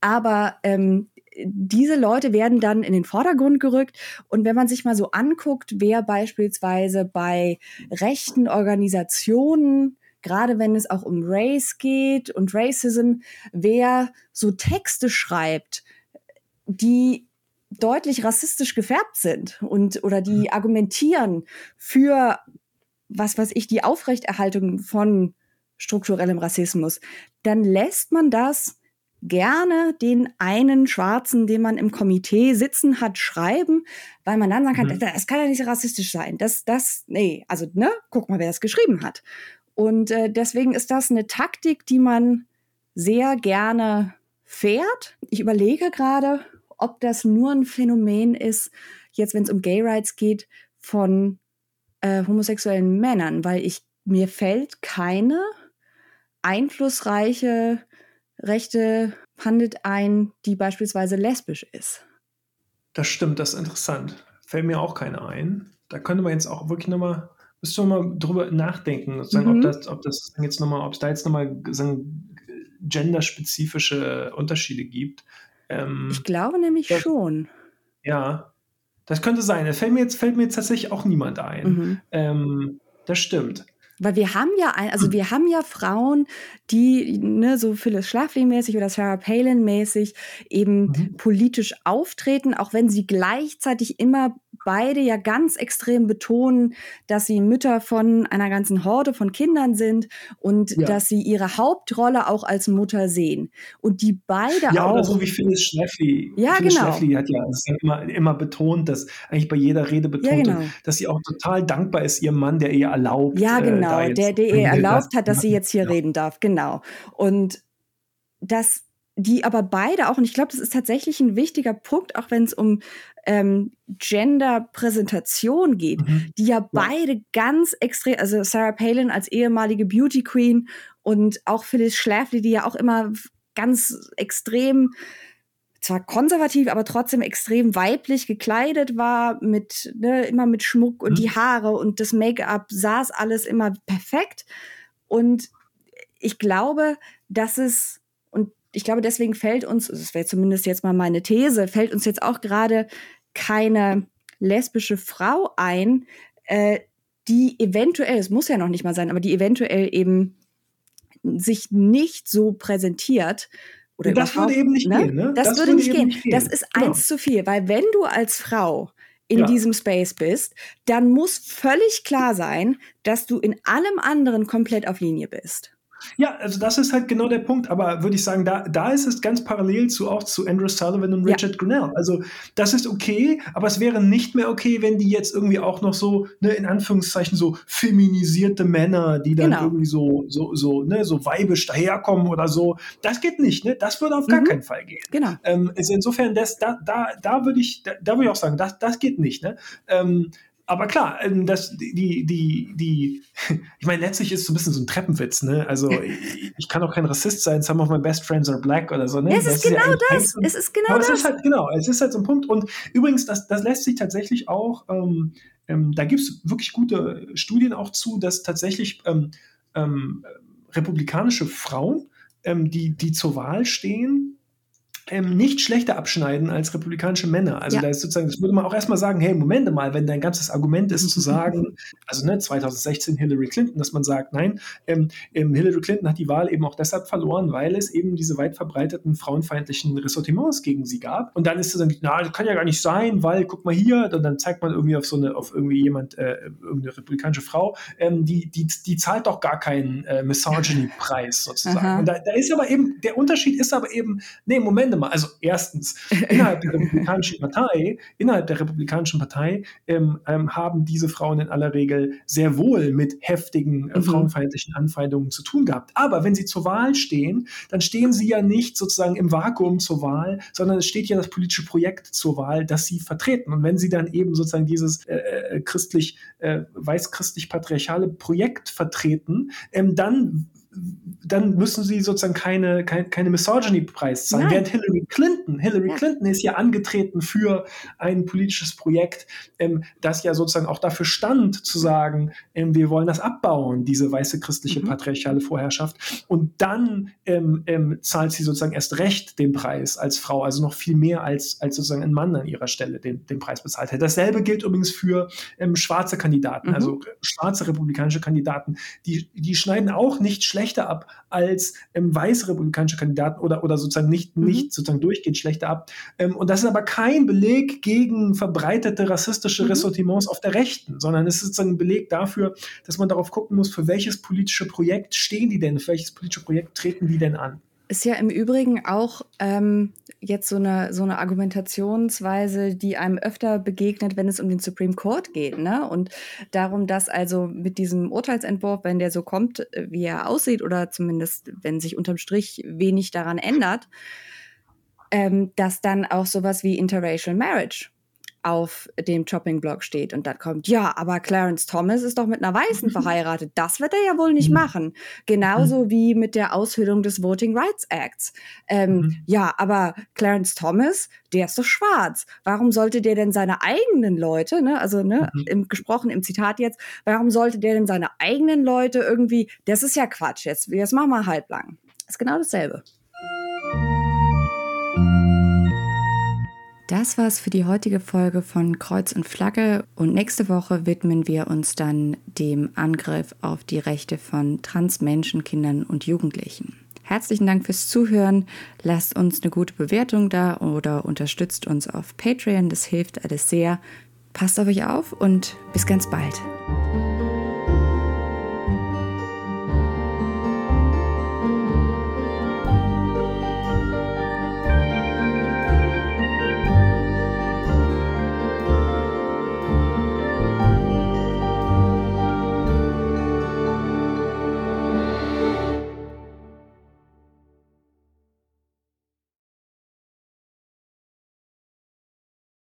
Aber ähm, diese Leute werden dann in den Vordergrund gerückt. Und wenn man sich mal so anguckt, wer beispielsweise bei rechten Organisationen gerade wenn es auch um Race geht und Racism, wer so Texte schreibt, die deutlich rassistisch gefärbt sind und oder die mhm. argumentieren für was weiß ich die Aufrechterhaltung von strukturellem Rassismus, dann lässt man das gerne den einen Schwarzen, den man im Komitee sitzen hat, schreiben, weil man dann sagen kann, mhm. das kann ja nicht rassistisch sein. Das, das, nee, also, ne, guck mal, wer das geschrieben hat. Und äh, deswegen ist das eine Taktik, die man sehr gerne fährt. Ich überlege gerade, ob das nur ein Phänomen ist, jetzt wenn es um Gay Rights geht, von äh, homosexuellen Männern, weil ich mir fällt keine einflussreiche rechte Pandit ein, die beispielsweise lesbisch ist. Das stimmt, das ist interessant. Fällt mir auch keine ein. Da könnte man jetzt auch wirklich nochmal, müsste man mal drüber nachdenken, sagen, mhm. ob das, ob das jetzt nochmal, ob es da jetzt nochmal genderspezifische Unterschiede gibt. Ähm, ich glaube nämlich das, schon. Ja, das könnte sein. Da fällt mir jetzt, fällt mir jetzt tatsächlich auch niemand ein. Mhm. Ähm, das stimmt. Weil wir haben ja, ein, also wir haben ja Frauen, die ne, so Phyllis Schlafly-mäßig oder Sarah Palin-mäßig eben mhm. politisch auftreten, auch wenn sie gleichzeitig immer beide ja ganz extrem betonen, dass sie Mütter von einer ganzen Horde von Kindern sind und ja. dass sie ihre Hauptrolle auch als Mutter sehen. Und die beide ja, auch. Ja, so wie Phyllis Schlafly. Ja, Phyllis genau. Schlafly hat ja, immer, immer betont, dass eigentlich bei jeder Rede betont, genau. dass sie auch total dankbar ist ihrem Mann, der ihr erlaubt. Ja, äh, genau, äh, der, der ihr erlaubt hat, dass sie jetzt hier reden darf. Genau. Und das die aber beide auch, und ich glaube, das ist tatsächlich ein wichtiger Punkt, auch wenn es um ähm, Gender-Präsentation geht, mhm. die ja, ja, beide ganz extrem, also Sarah Palin als ehemalige Beauty Queen und auch Phyllis Schlafly, die ja auch immer ganz extrem zwar konservativ, aber trotzdem extrem weiblich gekleidet war, mit ne, immer mit Schmuck und mhm. die Haare und das Make-up saß alles immer perfekt. Und ich glaube, dass es ich glaube, deswegen fällt uns, das wäre zumindest jetzt mal meine These, fällt uns jetzt auch gerade keine lesbische Frau ein, äh, die eventuell, es muss ja noch nicht mal sein, aber die eventuell eben sich nicht so präsentiert. Oder das würde eben nicht ne? gehen, ne? Das, das würde, nicht gehen. nicht gehen. Das ist genau. eins zu viel, weil wenn du als Frau in ja. diesem Space bist, dann muss völlig klar sein, dass du in allem anderen komplett auf Linie bist. Ja, also das ist halt genau der Punkt. Aber würde ich sagen, da, da ist es ganz parallel zu auch zu Andrew Sullivan und Richard ja. Grinnell. Also das ist okay, aber es wäre nicht mehr okay, wenn die jetzt irgendwie auch noch so, ne, in Anführungszeichen, so feminisierte Männer, die dann genau. irgendwie so, so, so, ne, so weibisch daherkommen oder so. Das geht nicht, ne? Das würde auf gar mhm. keinen Fall gehen. Genau. Ähm, also insofern, das, da, da, da würde ich, da, da würde ich auch sagen, das, das geht nicht, ne? Ähm, aber klar, ähm, das, die, die, die, ich meine, letztlich ist es so ein bisschen so ein Treppenwitz, ne? Also ich, ich kann auch kein Rassist sein, some of my best friends are black oder so, ne? Es ist genau ist ja das. es ist genau aber das. Es ist halt, genau, es ist halt so ein Punkt. Und übrigens, das, das lässt sich tatsächlich auch, ähm, ähm, da gibt es wirklich gute Studien auch zu, dass tatsächlich ähm, ähm, republikanische Frauen, ähm, die, die zur Wahl stehen, ähm, nicht schlechter abschneiden als republikanische Männer. Also ja. da ist sozusagen, das würde man auch erstmal sagen, hey, Moment mal, wenn dein ganzes Argument ist zu sagen, also ne, 2016 Hillary Clinton, dass man sagt, nein, ähm, ähm, Hillary Clinton hat die Wahl eben auch deshalb verloren, weil es eben diese weit verbreiteten frauenfeindlichen Ressortiments gegen sie gab. Und dann ist es dann, na, das kann ja gar nicht sein, weil, guck mal hier, und dann zeigt man irgendwie auf so eine, auf irgendwie jemand, äh, irgendeine republikanische Frau, ähm, die, die, die zahlt doch gar keinen äh, Misogyny-Preis sozusagen. Aha. Und da, da ist aber eben, der Unterschied ist aber eben, nee, Moment mal, also erstens, innerhalb der Republikanischen Partei, innerhalb der Republikanischen Partei ähm, ähm, haben diese Frauen in aller Regel sehr wohl mit heftigen äh, mhm. frauenfeindlichen Anfeindungen zu tun gehabt. Aber wenn sie zur Wahl stehen, dann stehen sie ja nicht sozusagen im Vakuum zur Wahl, sondern es steht ja das politische Projekt zur Wahl, das sie vertreten. Und wenn sie dann eben sozusagen dieses äh, äh christlich, äh, weiß-christlich-patriarchale Projekt vertreten, ähm, dann dann müssen sie sozusagen keine, keine, keine Misogyny-Preis zahlen. Nein. Während Hillary Clinton, Hillary ja. Clinton ist ja angetreten für ein politisches Projekt, ähm, das ja sozusagen auch dafür stand, zu sagen, ähm, wir wollen das abbauen, diese weiße christliche mhm. patriarchale Vorherrschaft. Und dann ähm, ähm, zahlt sie sozusagen erst recht den Preis als Frau, also noch viel mehr als, als sozusagen ein Mann an ihrer Stelle den, den Preis bezahlt hätte. Dasselbe gilt übrigens für ähm, schwarze Kandidaten, mhm. also schwarze republikanische Kandidaten. Die, die schneiden auch nicht schlecht schlechter ab als ähm, weiße republikanische Kandidaten oder, oder sozusagen nicht, mhm. nicht sozusagen durchgehend schlechter ab. Ähm, und das ist aber kein Beleg gegen verbreitete rassistische mhm. Ressortiments auf der Rechten, sondern es ist sozusagen ein Beleg dafür, dass man darauf gucken muss, für welches politische Projekt stehen die denn, für welches politische Projekt treten die denn an. Ist ja im Übrigen auch ähm, jetzt so eine, so eine Argumentationsweise, die einem öfter begegnet, wenn es um den Supreme Court geht. Ne? Und darum, dass also mit diesem Urteilsentwurf, wenn der so kommt, wie er aussieht, oder zumindest wenn sich unterm Strich wenig daran ändert, ähm, dass dann auch sowas wie Interracial Marriage auf dem Chopping-Block steht und dann kommt, ja, aber Clarence Thomas ist doch mit einer Weißen verheiratet. Das wird er ja wohl nicht mhm. machen. Genauso mhm. wie mit der Aushöhlung des Voting Rights Acts. Ähm, mhm. Ja, aber Clarence Thomas, der ist doch schwarz. Warum sollte der denn seine eigenen Leute, ne, also ne, mhm. im, gesprochen im Zitat jetzt, warum sollte der denn seine eigenen Leute irgendwie, das ist ja Quatsch, jetzt, jetzt machen wir halblang. Ist genau dasselbe. Das war's für die heutige Folge von Kreuz und Flagge und nächste Woche widmen wir uns dann dem Angriff auf die Rechte von Transmenschen, Kindern und Jugendlichen. Herzlichen Dank fürs Zuhören. Lasst uns eine gute Bewertung da oder unterstützt uns auf Patreon. Das hilft alles sehr. Passt auf euch auf und bis ganz bald.